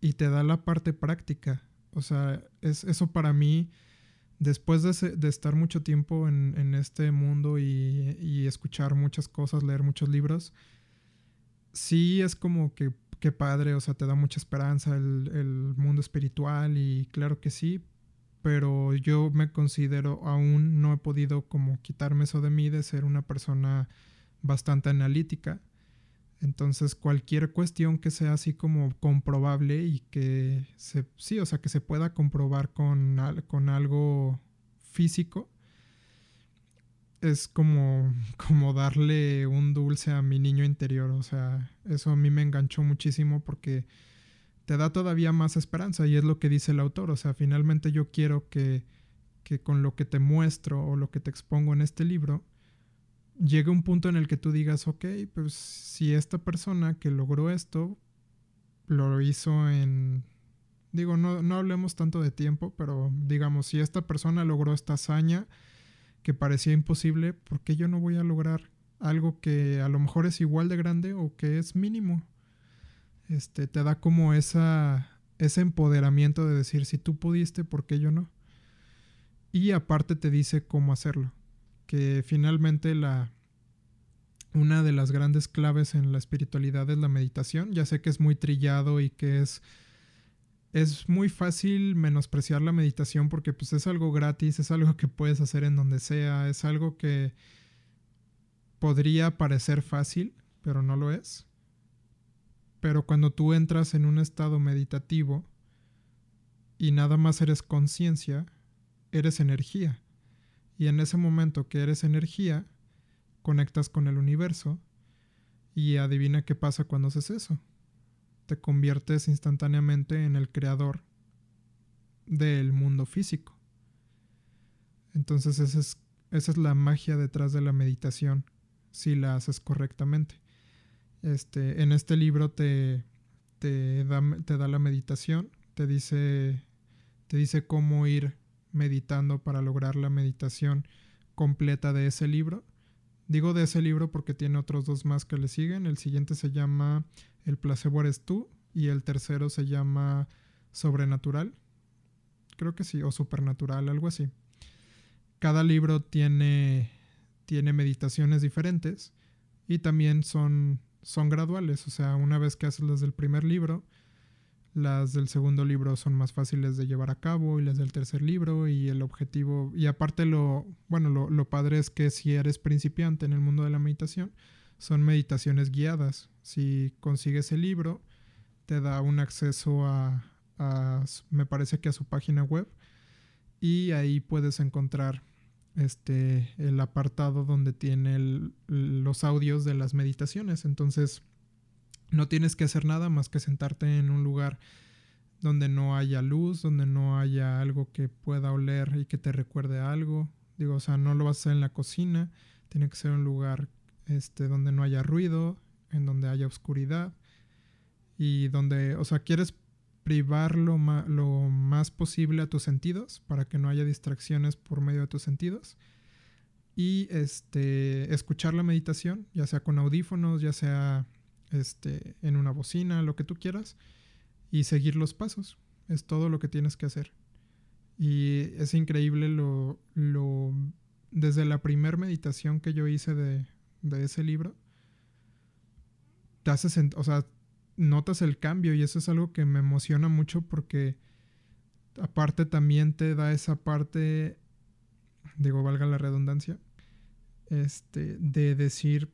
y te da la parte práctica. O sea, es, eso para mí después de, estar mucho tiempo en, este mundo y, escuchar muchas cosas, leer muchos libros, sí es como que, qué padre, o sea, te da mucha esperanza el, el, mundo espiritual y claro que sí, pero yo me considero aún no he podido como quitarme eso de mí de ser una persona bastante analítica entonces, cualquier cuestión que sea así como comprobable y que se, sí, o sea, que se pueda comprobar con, con algo físico, es como, como darle un dulce a mi niño interior. O sea, eso a mí me enganchó muchísimo porque te da todavía más esperanza y es lo que dice el autor. O sea, finalmente yo quiero que, que con lo que te muestro o lo que te expongo en este libro, llegue un punto en el que tú digas, ok, pues si esta persona que logró esto lo hizo en Digo, no, no hablemos tanto de tiempo, pero digamos, si esta persona logró esta hazaña que parecía imposible, ¿por qué yo no voy a lograr algo que a lo mejor es igual de grande o que es mínimo? Este, te da como esa, ese empoderamiento de decir, si tú pudiste, ¿por qué yo no? Y aparte te dice cómo hacerlo. Que finalmente la, una de las grandes claves en la espiritualidad es la meditación. Ya sé que es muy trillado y que es es muy fácil menospreciar la meditación porque pues es algo gratis, es algo que puedes hacer en donde sea, es algo que podría parecer fácil, pero no lo es. Pero cuando tú entras en un estado meditativo y nada más eres conciencia, eres energía. Y en ese momento que eres energía, conectas con el universo y adivina qué pasa cuando haces eso te conviertes instantáneamente en el creador del mundo físico. Entonces esa es, esa es la magia detrás de la meditación, si la haces correctamente. Este, en este libro te, te, da, te da la meditación, te dice, te dice cómo ir meditando para lograr la meditación completa de ese libro. Digo de ese libro porque tiene otros dos más que le siguen. El siguiente se llama el placebo eres tú y el tercero se llama Sobrenatural. Creo que sí, o Supernatural, algo así. Cada libro tiene, tiene meditaciones diferentes y también son, son graduales. O sea, una vez que haces las del primer libro, las del segundo libro son más fáciles de llevar a cabo y las del tercer libro y el objetivo, y aparte lo, bueno, lo, lo padre es que si eres principiante en el mundo de la meditación, son meditaciones guiadas. Si consigues el libro, te da un acceso a, me parece que a su página web, y ahí puedes encontrar este, el apartado donde tiene los audios de las meditaciones. Entonces, no tienes que hacer nada más que sentarte en un lugar donde no haya luz, donde no haya algo que pueda oler y que te recuerde algo. Digo, o sea, no lo vas a hacer en la cocina, tiene que ser un lugar este, donde no haya ruido, en donde haya oscuridad y donde, o sea, quieres privar lo, lo más posible a tus sentidos para que no haya distracciones por medio de tus sentidos y este, escuchar la meditación, ya sea con audífonos, ya sea este, en una bocina, lo que tú quieras, y seguir los pasos. Es todo lo que tienes que hacer. Y es increíble lo, lo desde la primera meditación que yo hice de, de ese libro, te hace, o sea, notas el cambio y eso es algo que me emociona mucho porque aparte también te da esa parte, digo, valga la redundancia, este, de decir,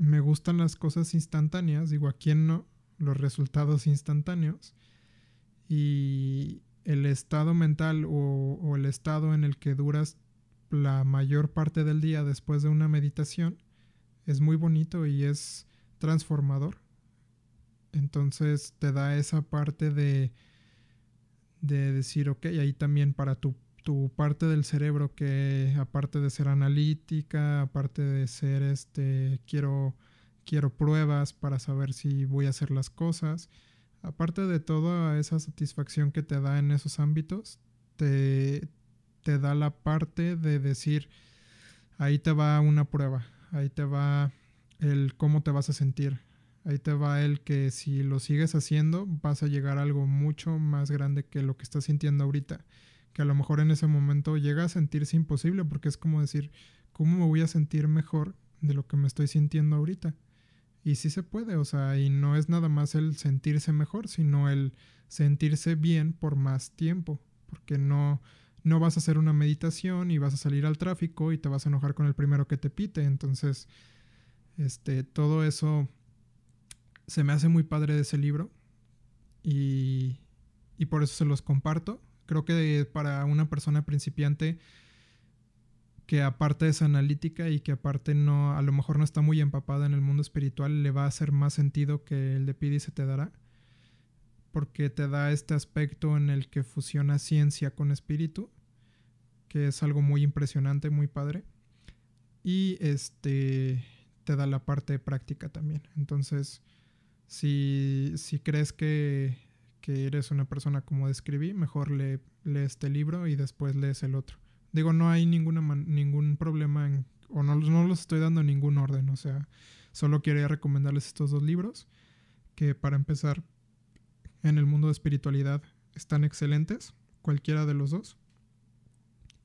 me gustan las cosas instantáneas, digo, ¿a quién no? Los resultados instantáneos y el estado mental o, el estado en el que duras la mayor parte del día después de una meditación es muy bonito y es transformador. Entonces te da esa parte de, de decir, ok, ahí también para tu, tu parte del cerebro que aparte de ser analítica, aparte de ser este, quiero, quiero pruebas para saber si voy a hacer las cosas, aparte de toda esa satisfacción que te da en esos ámbitos, te, te da la parte de decir, ahí te va una prueba, ahí te va el cómo te vas a sentir, ahí te va el que si lo sigues haciendo vas a llegar a algo mucho más grande que lo que estás sintiendo ahorita, a lo mejor en ese momento llega a sentirse imposible porque es como decir, ¿cómo me voy a sentir mejor de lo que me estoy sintiendo ahorita? Y sí se puede, o sea, y no es nada más el sentirse mejor, sino el sentirse bien por más tiempo, porque no, no vas a hacer una meditación y vas a salir al tráfico y te vas a enojar con el primero que te pite. Entonces, este, todo eso se me hace muy padre de ese libro y, y por eso se los comparto. Creo que para una persona principiante que aparte es analítica y que aparte no, a lo mejor no está muy empapada en el mundo espiritual, le va a hacer más sentido que el de Pidi se te dará. porque te da este aspecto en el que fusiona ciencia con espíritu, que es algo muy impresionante, muy padre. Y este te da la parte práctica también. Entonces, si, si crees que, que, eres una persona como describí, mejor lee, lee, este libro y después lees el otro. Digo, no hay ninguna ningún problema en, o no, no los estoy dando ningún orden, o sea, solo quería recomendarles estos dos libros que para empezar en el mundo de espiritualidad están excelentes, cualquiera de los dos.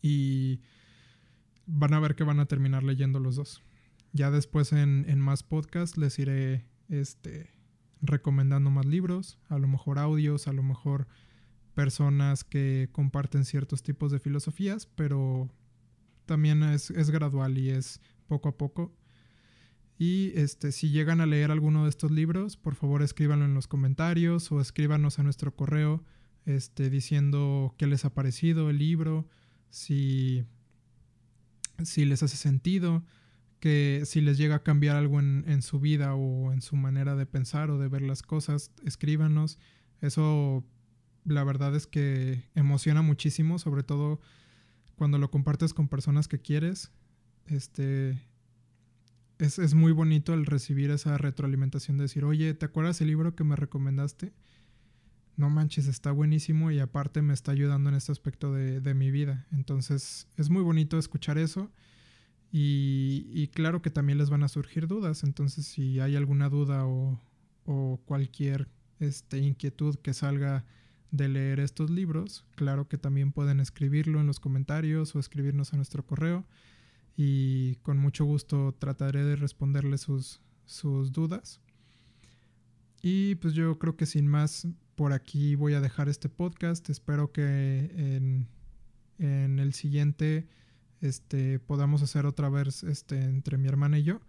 Y van a ver que van a terminar leyendo los dos. Ya después en, en más podcasts les iré este, recomendando más libros, a lo mejor audios, a lo mejor personas que comparten ciertos tipos de filosofías, pero también es, es gradual y es poco a poco. Y este, si llegan a leer alguno de estos libros, por favor escríbanlo en los comentarios o escríbanos a nuestro correo este, diciendo qué les ha parecido el libro, si, si les hace sentido, que si les llega a cambiar algo en, en, su vida o en su manera de pensar o de ver las cosas, escríbanos. Eso la verdad es que emociona muchísimo, sobre todo cuando lo compartes con personas que quieres. Este, es, muy bonito el recibir esa retroalimentación de decir, oye, ¿te acuerdas el libro que me recomendaste? No manches, está buenísimo y aparte me está ayudando en este aspecto de, mi vida. Entonces es muy bonito escuchar eso y, claro que también les van a surgir dudas. Entonces si hay alguna duda o, cualquier este, inquietud que salga de leer estos libros, claro que también pueden escribirlo en los comentarios o escribirnos a nuestro correo y con mucho gusto trataré de responderle sus, sus dudas. Y pues yo creo que sin más, por aquí voy a dejar este podcast. Espero que en, en el siguiente este, podamos hacer otra vez este, entre mi hermana y yo.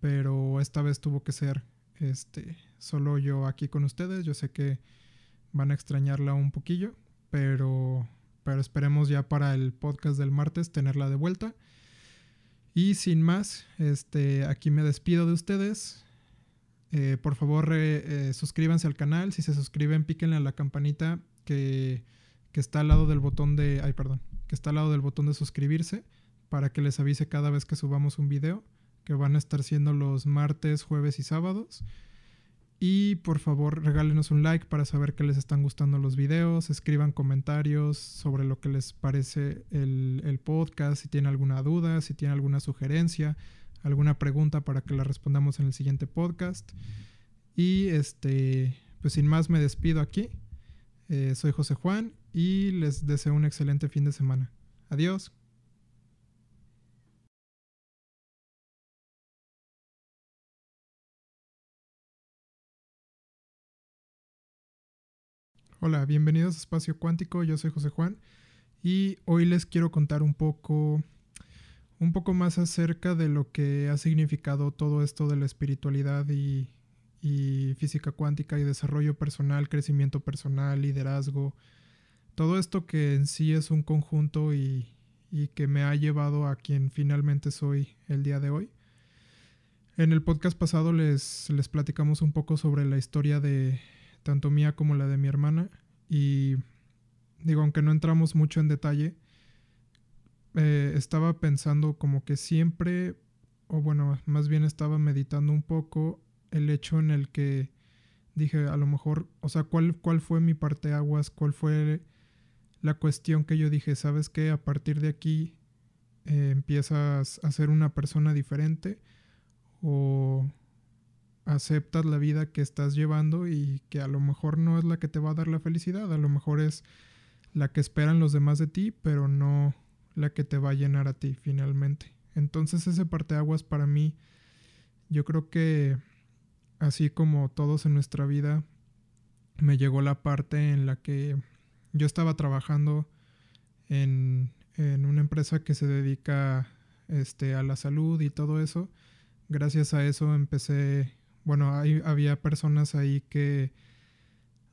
Pero esta vez tuvo que ser este, solo yo aquí con ustedes. Yo sé que van a extrañarla un poquillo, pero, esperemos ya para el podcast del martes tenerla de vuelta. Y sin más, este, aquí me despido de ustedes. Eh, por favor, eh, suscríbanse al canal. Si se suscriben, píquenle a la campanita que, está al lado del botón de. Ay, perdón. Que está al lado del botón de suscribirse. Para que les avise cada vez que subamos un video. Que van a estar siendo los martes, jueves y sábados. Y por favor regálenos un like para saber que les están gustando los videos, escriban comentarios sobre lo que les parece el, podcast, si tienen alguna duda, si tienen alguna sugerencia, alguna pregunta para que la respondamos en el siguiente podcast. Y este, pues sin más me despido aquí. Eh, soy José Juan y les deseo un excelente fin de semana. Adiós. Hola, bienvenidos a Espacio Cuántico, yo soy José Juan y hoy les quiero contar un poco un poco más acerca de lo que ha significado todo esto de la espiritualidad y, física cuántica y desarrollo personal, crecimiento personal, liderazgo, todo esto que en sí es un conjunto y, y que me ha llevado a quien finalmente soy el día de hoy. En el podcast pasado les, les platicamos un poco sobre la historia de, tanto mía como la de mi hermana. Y digo, aunque no entramos mucho en detalle, eh, estaba pensando como que siempre, o bueno, más bien estaba meditando un poco el hecho en el que dije, a lo mejor, o sea, ¿cuál, cuál fue mi parte aguas? ¿Cuál fue la cuestión que yo dije, sabes qué? A partir de aquí eh, empiezas a ser una persona diferente o aceptas la vida que estás llevando y que a lo mejor no es la que te va a dar la felicidad, a lo mejor es la que esperan los demás de ti, pero no la que te va a llenar a ti finalmente. Entonces ese parteaguas para mí, yo creo que así como todos en nuestra vida, me llegó la parte en la que yo estaba trabajando en, en una empresa que se dedica este, a la salud y todo eso. Gracias a eso empecé bueno, había personas ahí que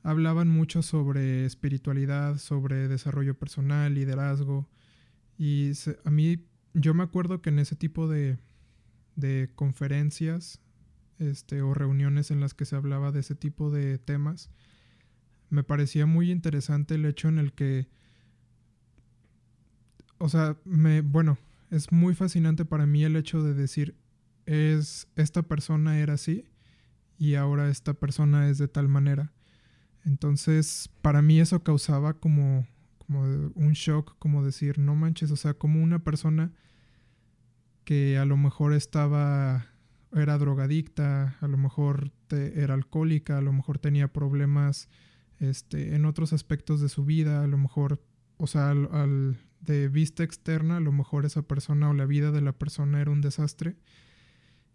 hablaban mucho sobre espiritualidad, sobre desarrollo personal, liderazgo. Y a mí, yo me acuerdo que en ese tipo de, de conferencias este, o reuniones en las que se hablaba de ese tipo de temas, me parecía muy interesante el hecho en el que, o sea, me, bueno, es muy fascinante para mí el hecho de decir, es, esta persona era así y ahora esta persona es de tal manera. Entonces, para mí eso causaba como, como un shock, como decir, no manches, o sea, como una persona que a lo mejor estaba, era drogadicta, a lo mejor era alcohólica, a lo mejor tenía problemas este, en otros aspectos de su vida, a lo mejor, o sea, al, de vista externa, a lo mejor esa persona o la vida de la persona era un desastre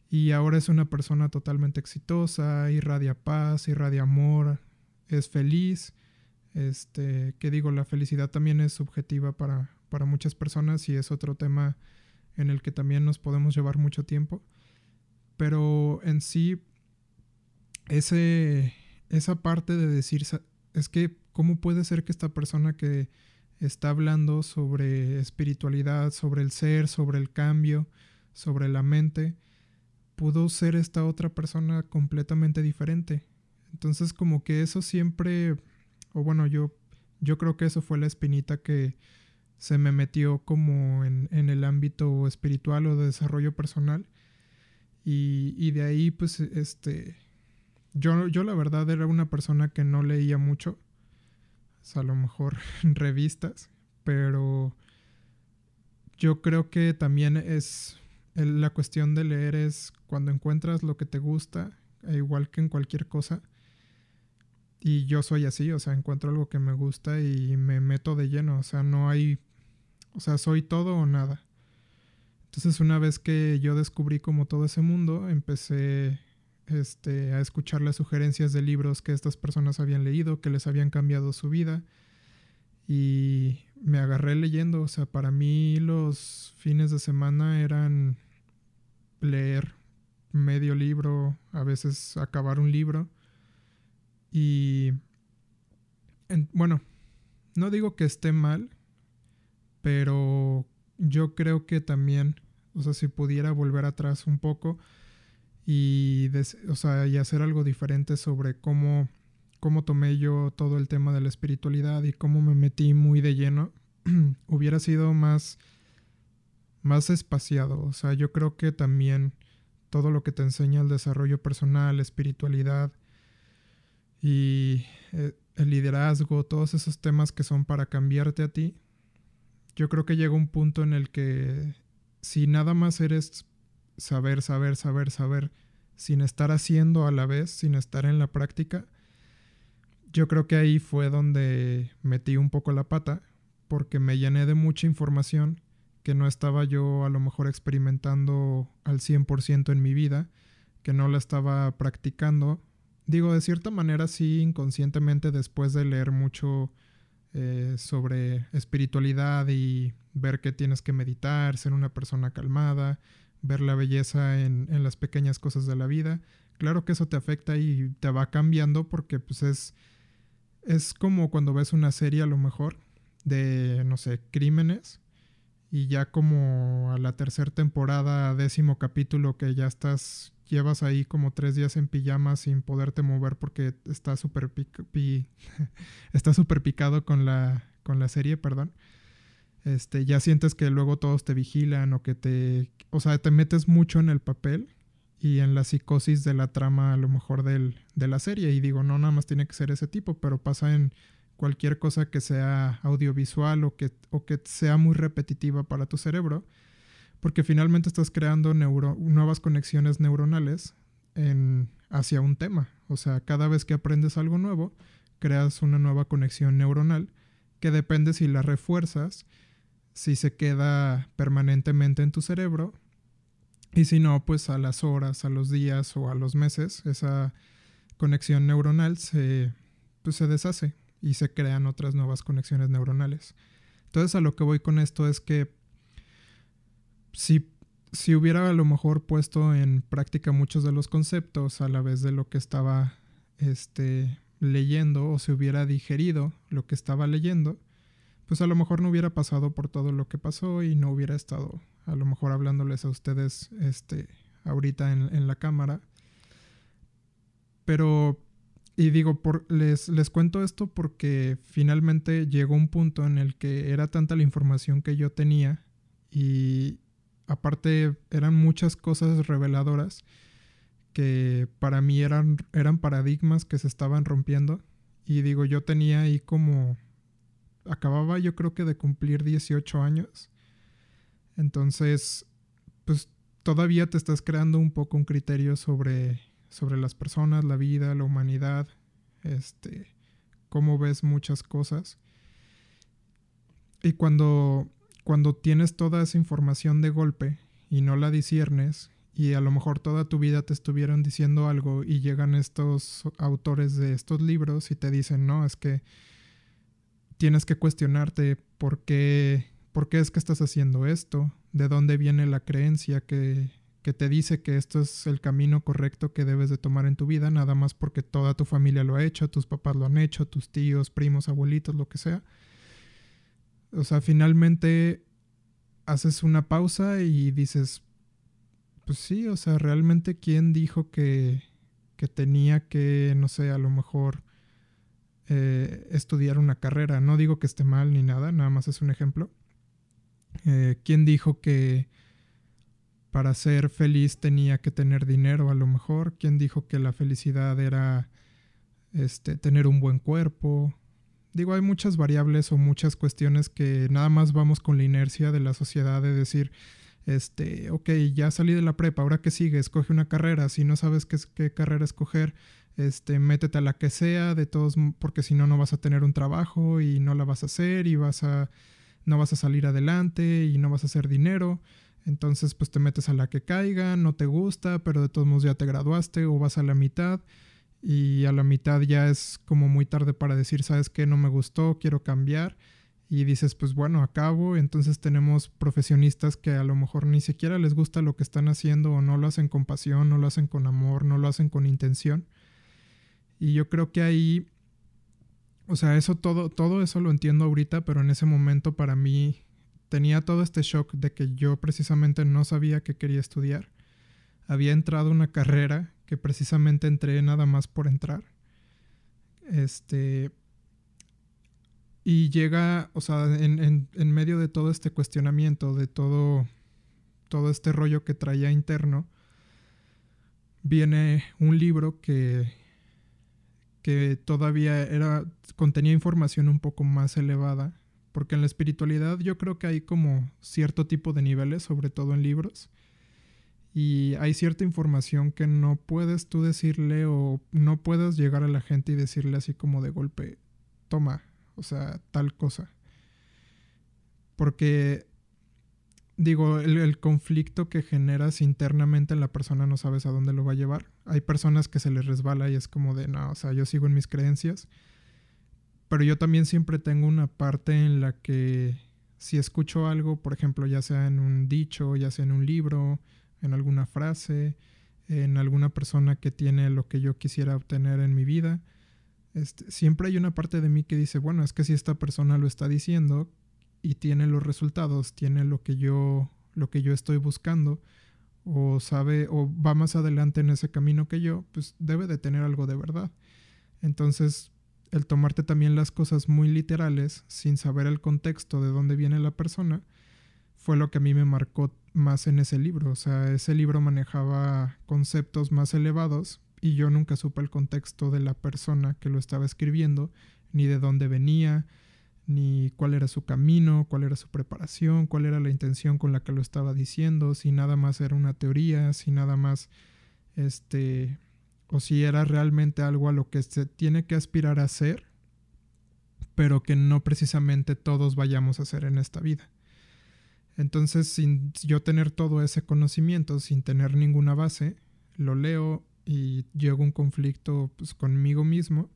y ahora es una persona totalmente exitosa, irradia paz, irradia amor, es feliz. Este, que digo, la felicidad también es subjetiva para, para muchas personas y es otro tema en el que también nos podemos llevar mucho tiempo. Pero en sí, ese, esa parte de decir, es que, ¿cómo puede ser que esta persona que está hablando sobre espiritualidad, sobre el ser, sobre el cambio, sobre la mente, pudo ser esta otra persona completamente diferente. Entonces como que eso siempre, o bueno, yo, yo creo que eso fue la espinita que se me metió como en, en el ámbito espiritual o de desarrollo personal. Y, y de ahí pues este, yo, yo la verdad era una persona que no leía mucho, o a lo mejor revistas, pero yo creo que también es la cuestión de leer es cuando encuentras lo que te gusta, igual que en cualquier cosa. Y yo soy así, o sea, encuentro algo que me gusta y me meto de lleno, o sea, no hay, o sea, soy todo o nada. Entonces una vez que yo descubrí como todo ese mundo, empecé este, a escuchar las sugerencias de libros que estas personas habían leído, que les habían cambiado su vida. Y me agarré leyendo, o sea, para mí los fines de semana eran leer medio libro, a veces acabar un libro. Y bueno, no digo que esté mal, pero yo creo que también, o sea, si pudiera volver atrás un poco y, o sea, y hacer algo diferente sobre cómo, cómo tomé yo todo el tema de la espiritualidad y cómo me metí muy de lleno, hubiera sido más más espaciado. O sea, yo creo que también todo lo que te enseña el desarrollo personal, espiritualidad y eh, el liderazgo, todos esos temas que son para cambiarte a ti, yo creo que llega un punto en el que si nada más eres saber, saber, saber, saber, sin estar haciendo a la vez, sin estar en la práctica, yo creo que ahí fue donde metí un poco la pata, porque me llené de mucha información que no estaba yo a lo mejor experimentando al 100% en mi vida, que no la estaba practicando. Digo, de cierta manera sí, inconscientemente después de leer mucho eh, sobre espiritualidad y ver que tienes que meditar, ser una persona calmada, ver la belleza en, en las pequeñas cosas de la vida. Claro que eso te afecta y te va cambiando porque pues es, es como cuando ves una serie a lo mejor de, no sé, crímenes y ya como a la tercera temporada, décimo capítulo, que ya estás, llevas ahí como tres días en pijama sin poderte mover porque está súper está super picado con la, con la serie, perdón. Este, ya sientes que luego todos te vigilan o que te, o sea, te metes mucho en el papel y en la psicosis de la trama a lo mejor del, de la serie. Y digo, no, nada más tiene que ser ese tipo, pero pasa en cualquier cosa que sea audiovisual o que, o que sea muy repetitiva para tu cerebro, porque finalmente estás creando nuevas conexiones neuronales en, hacia un tema. O sea, cada vez que aprendes algo nuevo, creas una nueva conexión neuronal que depende si la refuerzas, si se queda permanentemente en tu cerebro y si no, pues a las horas, a los días o a los meses, esa conexión neuronal se, pues se deshace y se crean otras nuevas conexiones neuronales. Entonces a lo que voy con esto es que si, si hubiera a lo mejor puesto en práctica muchos de los conceptos a la vez de lo que estaba este, leyendo o se hubiera digerido lo que estaba leyendo, pues a lo mejor no hubiera pasado por todo lo que pasó y no hubiera estado a lo mejor hablándoles a ustedes este, ahorita en, en la cámara. Pero y digo, por, les, les cuento esto porque finalmente llegó un punto en el que era tanta la información que yo tenía y aparte eran muchas cosas reveladoras que para mí eran, eran paradigmas que se estaban rompiendo. Y digo, yo tenía ahí como... Acababa yo creo que de cumplir 18 años. Entonces, pues todavía te estás creando un poco un criterio sobre sobre las personas, la vida, la humanidad, este, cómo ves muchas cosas. Y cuando, cuando tienes toda esa información de golpe y no la disiernes, y a lo mejor toda tu vida te estuvieron diciendo algo y llegan estos autores de estos libros y te dicen, no, es que tienes que cuestionarte por qué, por qué es que estás haciendo esto, de dónde viene la creencia que, que te dice que esto es el camino correcto que debes de tomar en tu vida, nada más porque toda tu familia lo ha hecho, tus papás lo han hecho, tus tíos, primos, abuelitos, lo que sea. O sea, finalmente haces una pausa y dices, pues sí, o sea, realmente quién dijo que, que tenía que, no sé, a lo mejor eh, estudiar una carrera. No digo que esté mal ni nada, nada más es un ejemplo. Eh, ¿Quién dijo que para ser feliz tenía que tener dinero a lo mejor. ¿Quién dijo que la felicidad era este, tener un buen cuerpo? Digo, hay muchas variables o muchas cuestiones que nada más vamos con la inercia de la sociedad de decir, este, ok, ya salí de la prepa, ahora qué sigue, escoge una carrera, si no sabes qué, qué carrera escoger, este, métete a la que sea, de todos, porque si no, no vas a tener un trabajo y no la vas a hacer y vas a, no vas a salir adelante y no vas a hacer dinero. Entonces, pues te metes a la que caiga, no te gusta, pero de todos modos ya te graduaste o vas a la mitad y a la mitad ya es como muy tarde para decir, sabes qué, no me gustó, quiero cambiar. Y dices, pues bueno, acabo. Entonces tenemos profesionistas que a lo mejor ni siquiera les gusta lo que están haciendo o no lo hacen con pasión, no lo hacen con amor, no lo hacen con intención. Y yo creo que ahí, o sea, eso todo, todo eso lo entiendo ahorita, pero en ese momento para mí tenía todo este shock de que yo precisamente no sabía que quería estudiar. Había entrado una carrera que precisamente entré nada más por entrar. Este. Y llega, o sea, en, en, medio de todo este cuestionamiento, de todo, todo este rollo que traía interno, viene un libro que, que todavía era, contenía información un poco más elevada porque en la espiritualidad yo creo que hay como cierto tipo de niveles, sobre todo en libros, y hay cierta información que no puedes tú decirle o no puedes llegar a la gente y decirle así como de golpe, toma, o sea, tal cosa. Porque, digo, el, el, conflicto que generas internamente en la persona no sabes a dónde lo va a llevar. Hay personas que se les resbala y es como de, no, o sea, yo sigo en mis creencias pero yo también siempre tengo una parte en la que si escucho algo, por ejemplo, ya sea en un dicho, ya sea en un libro, en alguna frase, en alguna persona que tiene lo que yo quisiera obtener en mi vida, este, siempre hay una parte de mí que dice, bueno, es que si esta persona lo está diciendo y tiene los resultados, tiene lo que yo, lo que yo estoy buscando, o sabe, o va más adelante en ese camino que yo, pues debe de tener algo de verdad. Entonces, el tomarte también las cosas muy literales sin saber el contexto de dónde viene la persona fue lo que a mí me marcó más en ese libro. O sea, ese libro manejaba conceptos más elevados y yo nunca supe el contexto de la persona que lo estaba escribiendo, ni de dónde venía, ni cuál era su camino, cuál era su preparación, cuál era la intención con la que lo estaba diciendo, si nada más era una teoría, si nada más este o si era realmente algo a lo que se tiene que aspirar a ser, pero que no precisamente todos vayamos a hacer en esta vida. Entonces, sin yo tener todo ese conocimiento, sin tener ninguna base, lo leo y llego a un conflicto pues, conmigo mismo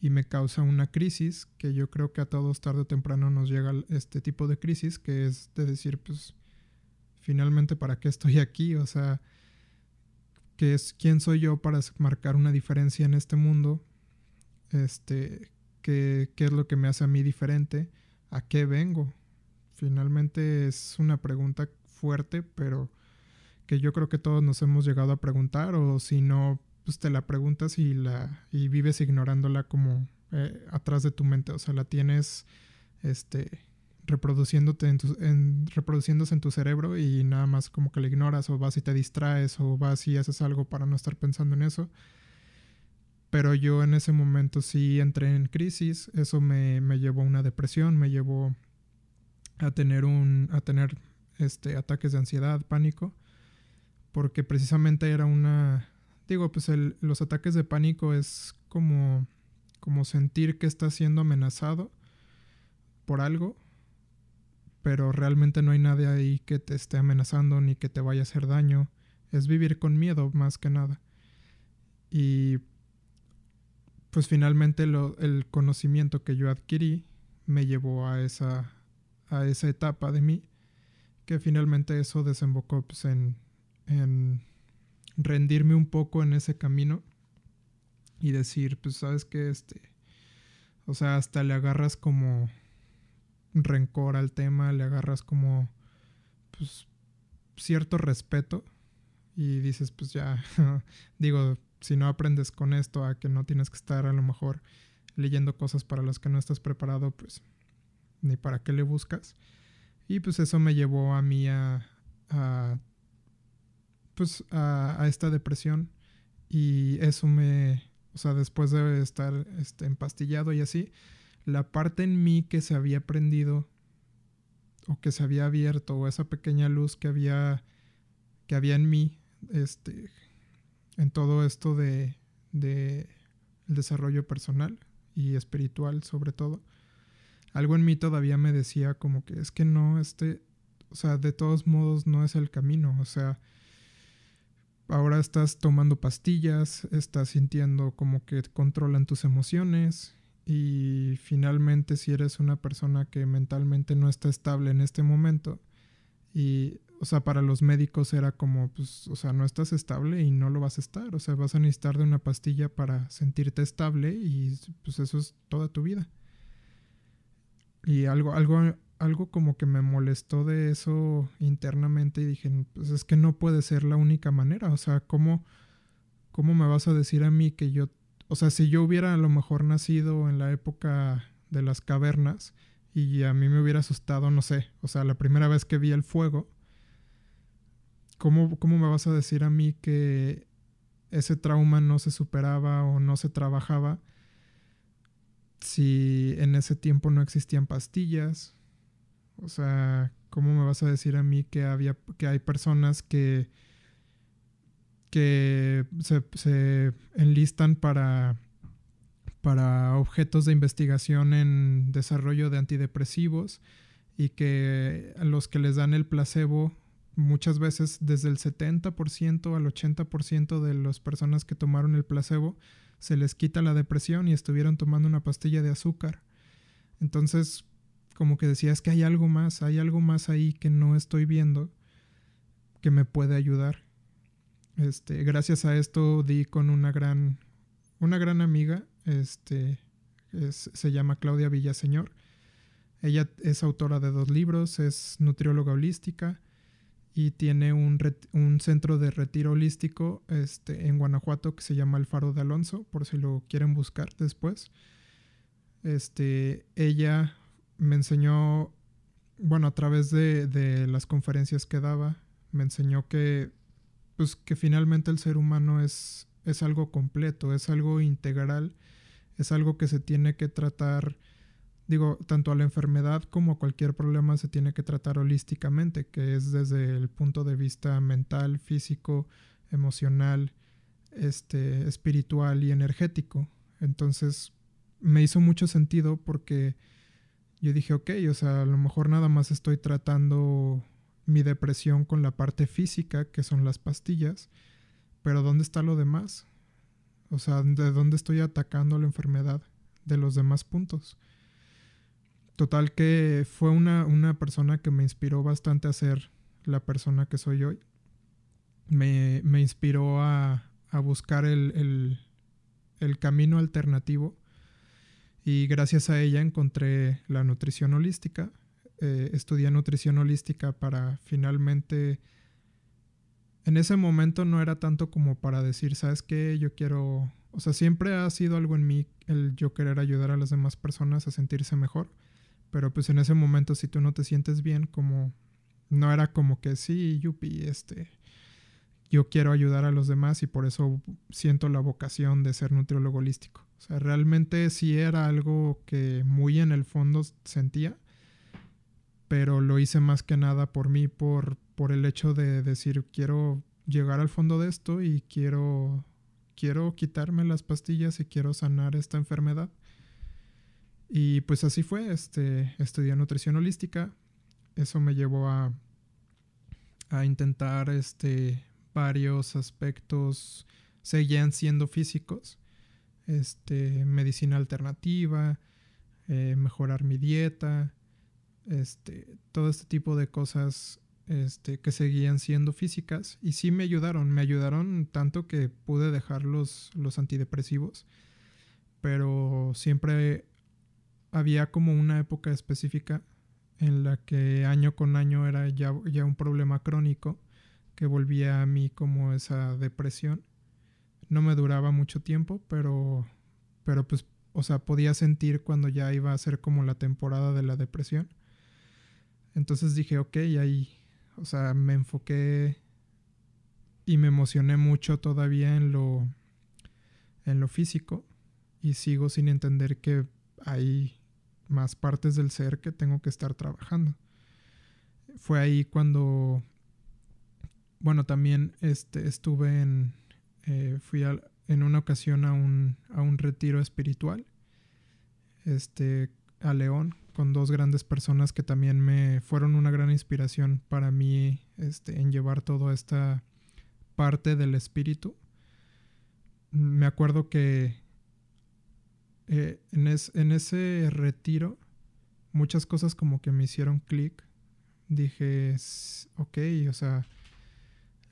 y me causa una crisis que yo creo que a todos tarde o temprano nos llega este tipo de crisis, que es de decir, pues, finalmente, ¿para qué estoy aquí? O sea, que es quién soy yo para marcar una diferencia en este mundo, este, qué, qué es lo que me hace a mí diferente, a qué vengo. Finalmente es una pregunta fuerte, pero que yo creo que todos nos hemos llegado a preguntar, o si no, pues te la preguntas y la y vives ignorándola como eh, atrás de tu mente, o sea, la tienes este reproduciéndote en, tu, en reproduciéndose en tu cerebro y nada más como que la ignoras o vas y te distraes o vas y haces algo para no estar pensando en eso. Pero yo en ese momento sí entré en crisis, eso me, me llevó a una depresión, me llevó a tener un a tener este ataques de ansiedad, pánico, porque precisamente era una digo, pues el, los ataques de pánico es como como sentir que estás siendo amenazado por algo, pero realmente no hay nadie ahí que te esté amenazando ni que te vaya a hacer daño. Es vivir con miedo más que nada. Y pues finalmente lo, el conocimiento que yo adquirí me llevó a esa, a esa etapa de mí, que finalmente eso desembocó pues, en, en rendirme un poco en ese camino y decir, pues sabes que este, o sea, hasta le agarras como rencor al tema, le agarras como, pues, cierto respeto y dices, pues ya, digo, si no aprendes con esto a que no tienes que estar a lo mejor leyendo cosas para las que no estás preparado, pues ni para qué le buscas. Y pues eso me llevó a mí a, a pues a, esta depresión y eso me, o sea, después de estar este, empastillado y así, la parte en mí que se había prendido o que se había abierto o esa pequeña luz que había que había en mí este en todo esto de, de el desarrollo personal y espiritual sobre todo algo en mí todavía me decía como que es que no este o sea de todos modos no es el camino o sea ahora estás tomando pastillas estás sintiendo como que controlan tus emociones y finalmente si eres una persona que mentalmente no está estable en este momento y o sea, para los médicos era como, pues, o sea, no estás estable y no lo vas a estar. O sea, vas a necesitar de una pastilla para sentirte estable y pues eso es toda tu vida. Y algo, algo, algo como que me molestó de eso internamente y dije, pues es que no puede ser la única manera. O sea, ¿cómo, cómo me vas a decir a mí que yo, o sea, si yo hubiera a lo mejor nacido en la época de las cavernas y a mí me hubiera asustado, no sé, o sea, la primera vez que vi el fuego, ¿cómo, cómo me vas a decir a mí que ese trauma no se superaba o no se trabajaba si en ese tiempo no existían pastillas? O sea, ¿cómo me vas a decir a mí que había que hay personas que que se, enlistan para para objetos de investigación en desarrollo de antidepresivos y que los que les dan el placebo muchas veces desde el 70% al 80% de las personas que tomaron el placebo se les quita la depresión y estuvieron tomando una pastilla de azúcar. Entonces, como que decía, es que hay algo más, hay algo más ahí que no estoy viendo que me puede ayudar. Este, gracias a esto di con una gran, una gran amiga, este, se llama Claudia Villaseñor. Ella es autora de dos libros, es nutrióloga holística y tiene un, un, centro de retiro holístico este, en Guanajuato que se llama El Faro de Alonso, por si lo quieren buscar después. Este, ella me enseñó, bueno, a través de, de, las conferencias que daba, me enseñó que, pues, que finalmente el ser humano es, es algo completo, es algo integral, es algo que se tiene que tratar digo, tanto a la enfermedad como a cualquier problema se tiene que tratar holísticamente, que es desde el punto de vista mental, físico, emocional, este, espiritual y energético. Entonces me hizo mucho sentido porque yo dije, ok, o sea, a lo mejor nada más estoy tratando mi depresión con la parte física, que son las pastillas, pero ¿dónde está lo demás? O sea, ¿de dónde estoy atacando la enfermedad? De los demás puntos. Total que fue una, una, persona que me inspiró bastante a ser la persona que soy hoy. Me, me inspiró a, a buscar el, el, el, camino alternativo y gracias a ella encontré la nutrición holística. Eh, estudié nutrición holística para finalmente en ese momento no era tanto como para decir, ¿sabes qué? Yo quiero, o sea, siempre ha sido algo en mí el yo querer ayudar a las demás personas a sentirse mejor, pero pues en ese momento si tú no te sientes bien, como no era como que sí, yupi, este, yo quiero ayudar a los demás y por eso siento la vocación de ser nutriólogo holístico. O sea, realmente sí era algo que muy en el fondo sentía, pero lo hice más que nada por mí, por, por el hecho de decir, quiero llegar al fondo de esto y quiero, quiero quitarme las pastillas y quiero sanar esta enfermedad. Y pues así fue, este, estudié nutrición holística, eso me llevó a, a intentar este, varios aspectos seguían siendo físicos. Este, medicina alternativa, eh, mejorar mi dieta, este, todo este tipo de cosas este, que seguían siendo físicas y sí me ayudaron, me ayudaron tanto que pude dejar los, antidepresivos, pero siempre había como una época específica en la que año con año era ya un problema crónico que volvía a mí como esa depresión. No me duraba mucho tiempo, pero, pero pues, o sea, podía sentir cuando ya iba a ser como la temporada de la depresión. Entonces dije, ok, ahí, o sea, me enfoqué y me emocioné mucho todavía en lo, en lo físico y sigo sin entender que hay más partes del ser que tengo que estar trabajando. Fue ahí cuando bueno, también este, estuve en, eh, fui en una ocasión a un, a un retiro espiritual, este, a León, con dos grandes personas que también me fueron una gran inspiración para mí este, en llevar toda esta parte del espíritu. Me acuerdo que eh, en, en ese retiro muchas cosas como que me hicieron clic. Dije, ok, o sea,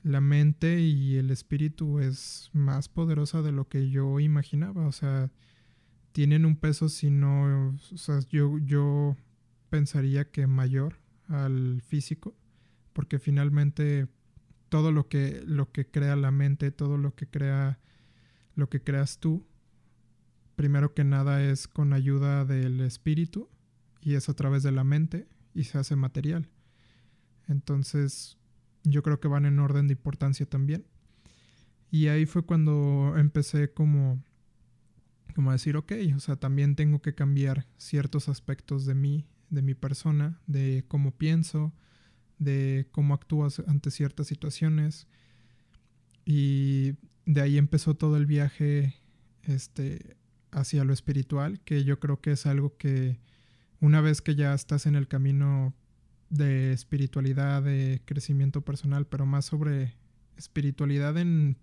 la mente y el espíritu es más poderosa de lo que yo imaginaba. O sea, tienen un peso si no, o sea, yo, yo pensaría que mayor al físico, porque finalmente todo lo que, lo que crea la mente, todo lo que crea, lo que creas tú, primero que nada es con ayuda del espíritu y es a través de la mente y se hace material. Entonces, yo creo que van en orden de importancia también. Y ahí fue cuando empecé como, como a decir, ok, o sea, también tengo que cambiar ciertos aspectos de mí, de mi persona, de cómo pienso, de cómo actúas ante ciertas situaciones. Y de ahí empezó todo el viaje este, hacia lo espiritual, que yo creo que es algo que una vez que ya estás en el camino de espiritualidad, de crecimiento personal, pero más sobre espiritualidad en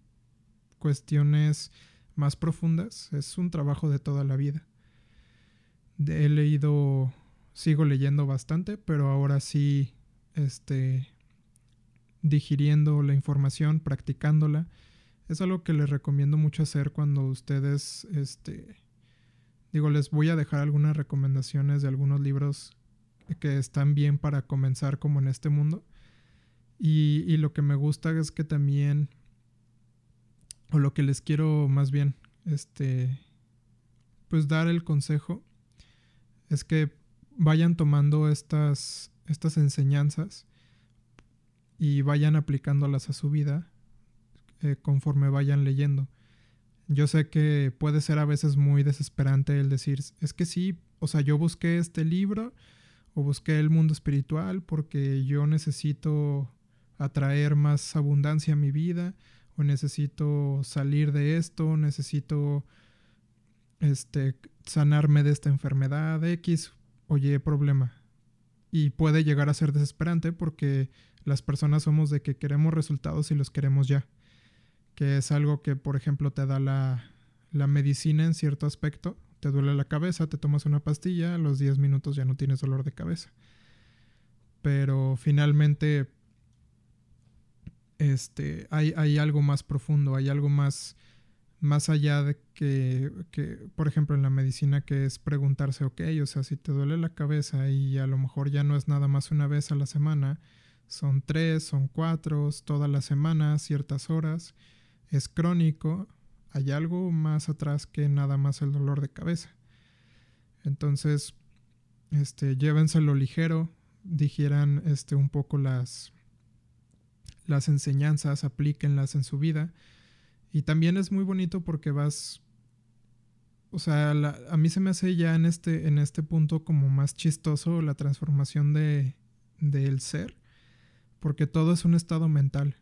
cuestiones más profundas. Es un trabajo de toda la vida. He leído, sigo leyendo bastante, pero ahora sí, este, digiriendo la información, practicándola. Es algo que les recomiendo mucho hacer cuando ustedes, este, digo, les voy a dejar algunas recomendaciones de algunos libros que están bien para comenzar como en este mundo. Y, lo que me gusta es que también, o lo que les quiero más bien, este, pues dar el consejo, es que vayan tomando estas, estas enseñanzas y vayan aplicándolas a su vida eh, conforme vayan leyendo. Yo sé que puede ser a veces muy desesperante el decir, es que sí, o sea, yo busqué este libro, o busqué el mundo espiritual porque yo necesito atraer más abundancia a mi vida o necesito salir de esto, necesito este sanarme de esta enfermedad X o Y problema. Y puede llegar a ser desesperante porque las personas somos de que queremos resultados y los queremos ya. Que es algo que, por ejemplo, te da la, la medicina en cierto aspecto te duele la cabeza, te tomas una pastilla, a los 10 minutos ya no tienes dolor de cabeza. Pero finalmente este, hay, hay algo más profundo, hay algo más, más allá de que, que, por ejemplo, en la medicina, que es preguntarse, ok, o sea, si te duele la cabeza y a lo mejor ya no es nada más una vez a la semana, son tres, son cuatro, todas las semanas, ciertas horas, es crónico, hay algo más atrás que nada más el dolor de cabeza. Entonces, este, llévenselo ligero, digieran este, un poco las, las enseñanzas, aplíquenlas en su vida. Y también es muy bonito porque vas, o sea, a mí se me hace ya en este, en este punto como más chistoso la transformación de, del ser, porque todo es un estado mental,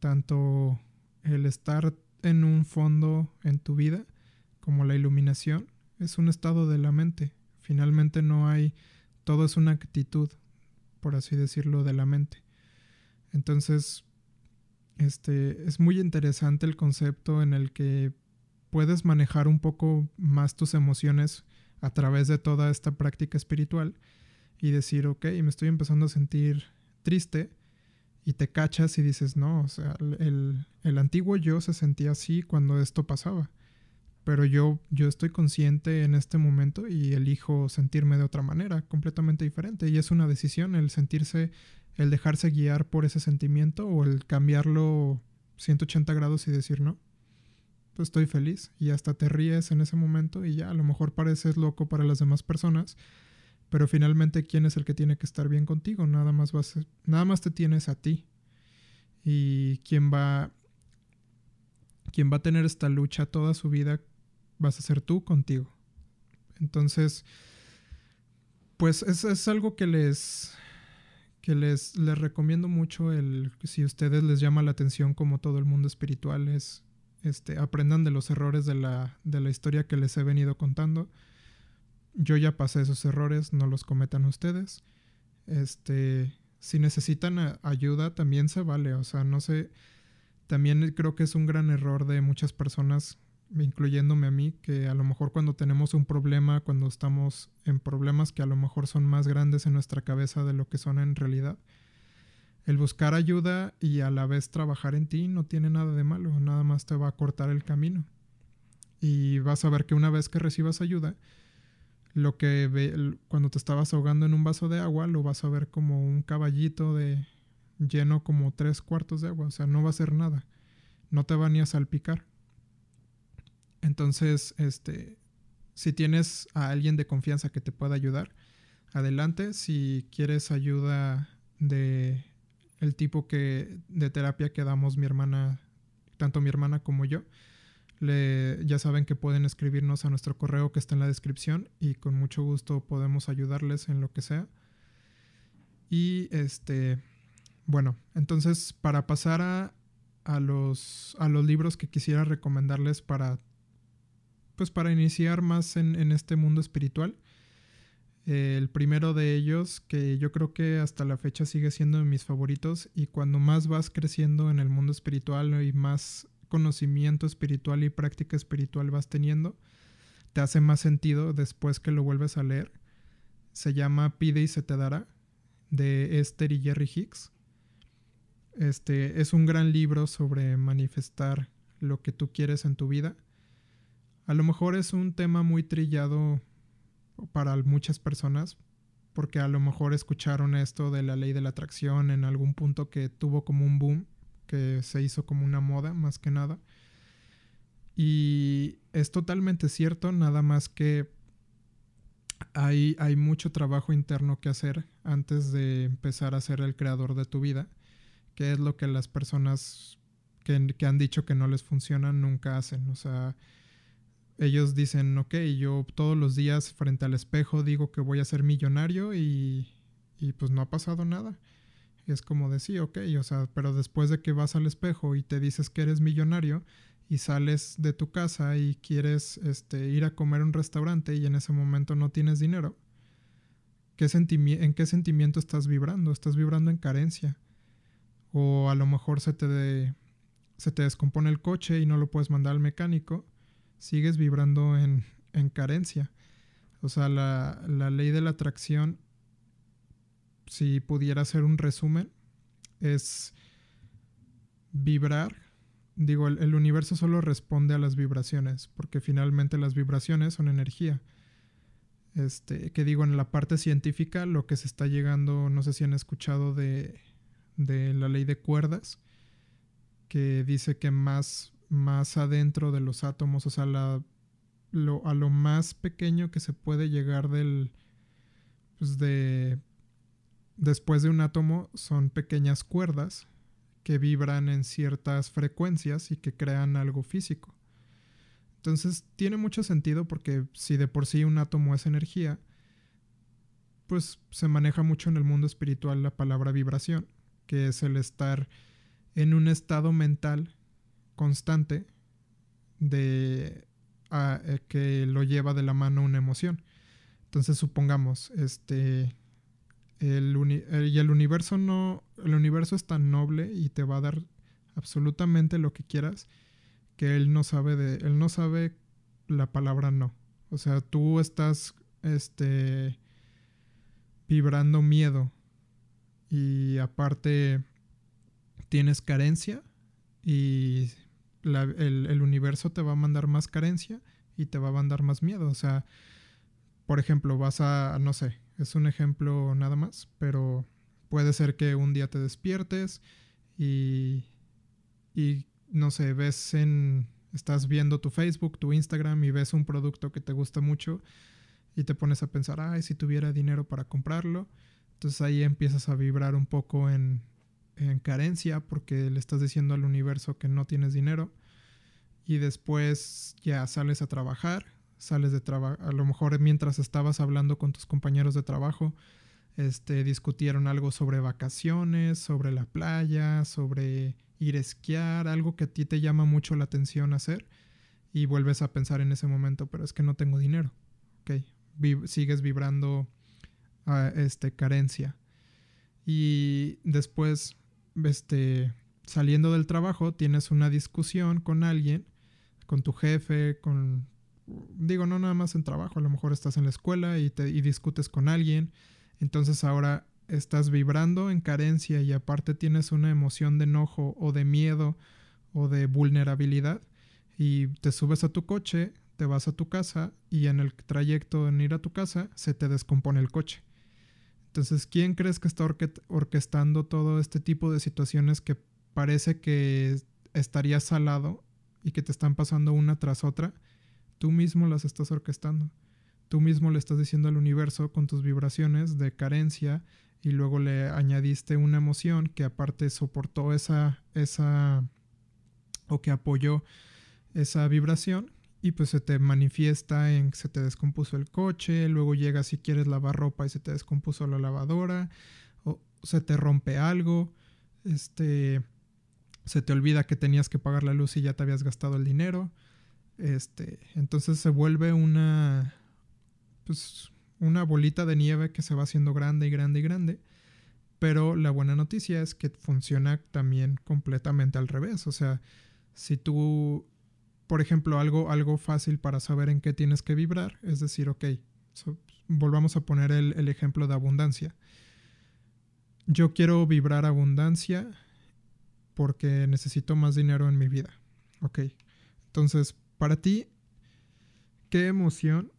tanto el estar en un fondo en tu vida como la iluminación es un estado de la mente. Finalmente no hay, todo es una actitud, por así decirlo, de la mente. Entonces, este, es muy interesante el concepto en el que puedes manejar un poco más tus emociones a través de toda esta práctica espiritual y decir, ok, me estoy empezando a sentir triste y te cachas y dices, no, o sea, el, el antiguo yo se sentía así cuando esto pasaba, pero yo, yo estoy consciente en este momento y elijo sentirme de otra manera, completamente diferente, y es una decisión el sentirse, el dejarse guiar por ese sentimiento o el cambiarlo 180 grados y decir, no, pues estoy feliz y hasta te ríes en ese momento y ya a lo mejor pareces loco para las demás personas, pero finalmente, ¿quién es el que tiene que estar bien contigo? Nada más, vas nada más te tienes a ti. Y quien va, quien va a tener esta lucha toda su vida vas a ser tú contigo. Entonces, pues es, es algo que les, que les, les recomiendo mucho el, si a ustedes les llama la atención como todo el mundo espiritual, es este, aprendan de los errores de la, de la historia que les he venido contando yo ya pasé esos errores, no los cometan ustedes. Este, si necesitan ayuda, también se vale. O sea, no sé. También creo que es un gran error de muchas personas, incluyéndome a mí, que a lo mejor cuando tenemos un problema, cuando estamos en problemas que a lo mejor son más grandes en nuestra cabeza de lo que son en realidad, el buscar ayuda y a la vez trabajar en ti no tiene nada de malo, nada más te va a cortar el camino. Y vas a ver que una vez que recibas ayuda, lo que ve, cuando te estabas ahogando en un vaso de agua, lo vas a ver como un caballito de lleno como tres cuartos de agua, o sea, no va a hacer nada, no te va ni a salpicar. Entonces, este, si tienes a alguien de confianza que te pueda ayudar, adelante. Si quieres ayuda de el tipo que de terapia que damos mi hermana, tanto mi hermana como yo, ya saben que pueden escribirnos a nuestro correo que está en la descripción y con mucho gusto podemos ayudarles en lo que sea. Y este, bueno, entonces para pasar a, a, los, a los libros que quisiera recomendarles para, pues para iniciar más en, en este mundo espiritual. el primero de ellos, que yo creo que hasta la fecha sigue siendo de mis favoritos, y cuando más vas creciendo en el mundo espiritual y más conocimiento espiritual y práctica espiritual vas teniendo, te hace más sentido después que lo vuelves a leer. Se llama Pide y se te dará, de Esther y Jerry Hicks. Este es un gran libro sobre manifestar lo que tú quieres en tu vida. A lo mejor es un tema muy trillado para muchas personas, porque a lo mejor escucharon esto de la ley de la atracción en algún punto que tuvo como un boom que se hizo como una moda más que nada. Y es totalmente cierto, nada más que hay, hay mucho trabajo interno que hacer antes de empezar a ser el creador de tu vida, que es lo que las personas que, han dicho que no les funciona nunca hacen. O sea, ellos dicen, ok, yo todos los días frente al espejo digo que voy a ser millonario y, y pues no ha pasado nada es como de sí, ok, o sea, pero después de que vas al espejo y te dices que eres millonario y sales de tu casa y quieres este, ir a comer a un restaurante y en ese momento no tienes dinero, ¿qué ¿en qué sentimiento estás vibrando? Estás vibrando en carencia. O a lo mejor se te, se te descompone el coche y no lo puedes mandar al mecánico, sigues vibrando en, en carencia. O sea, la, la ley de la atracción si pudiera hacer un resumen, es vibrar. Digo, el, universo solo responde a las vibraciones, porque finalmente las vibraciones son energía. Este, que digo, en la parte científica, lo que se está llegando, no sé si han escuchado de, de la ley de cuerdas, que dice que más, más adentro de los átomos, o sea, la, lo, a lo más pequeño que se puede llegar del, pues de, después de un átomo son pequeñas cuerdas que vibran en ciertas frecuencias y que crean algo físico. Entonces tiene mucho sentido porque si de por sí un átomo es energía, pues se maneja mucho en el mundo espiritual la palabra vibración, que es el estar en un estado mental constante de eh, que lo lleva de la mano una emoción. Entonces supongamos, este el, y el universo no el universo es tan noble y te va a dar absolutamente lo que quieras que él no sabe de él no sabe la palabra no. O sea, tú estás este vibrando miedo y aparte tienes carencia y el, el, universo te va a mandar más carencia y te va a mandar más miedo. O sea, por ejemplo, vas a, no sé, es un ejemplo nada más, pero puede ser que un día te despiertes y, y no sé, ves en, estás viendo tu Facebook, tu Instagram y ves un producto que te gusta mucho y te pones a pensar, ay, si tuviera dinero para comprarlo. Entonces ahí empiezas a vibrar un poco en, en carencia porque le estás diciendo al universo que no tienes dinero. Y después ya sales a trabajar, sales de trabajo, a lo mejor mientras estabas hablando con tus compañeros de trabajo, este, discutieron algo sobre vacaciones, sobre la playa, sobre ir a esquiar, algo que a ti te llama mucho la atención hacer y vuelves a pensar en ese momento, pero es que no tengo dinero. Ok, sigues vibrando a este, carencia. Y después, este, saliendo del trabajo, tienes una discusión con alguien, con tu jefe, con... Digo, no nada más en trabajo, a lo mejor estás en la escuela y, te, y discutes con alguien. Entonces ahora estás vibrando en carencia y aparte tienes una emoción de enojo o de miedo o de vulnerabilidad y te subes a tu coche, te vas a tu casa y en el trayecto en ir a tu casa se te descompone el coche. Entonces, ¿quién crees que está orquestando todo este tipo de situaciones que parece que estaría salado y que te están pasando una tras otra? Tú mismo las estás orquestando. Tú mismo le estás diciendo al universo con tus vibraciones de carencia y luego le añadiste una emoción que aparte soportó esa, esa, o que apoyó esa vibración y pues se te manifiesta en que se te descompuso el coche, luego llega si quieres lavar ropa y se te descompuso la lavadora, o se te rompe algo, este, se te olvida que tenías que pagar la luz y ya te habías gastado el dinero, este, entonces se vuelve una, pues una bolita de nieve que se va haciendo grande y grande y grande. Pero la buena noticia es que funciona también completamente al revés. O sea, si tú, por ejemplo, algo, algo fácil para saber en qué tienes que vibrar, es decir, ok, volvamos a poner el, el ejemplo de abundancia. Yo quiero vibrar abundancia porque necesito más dinero en mi vida. Ok. Entonces, para ti, ¿qué emoción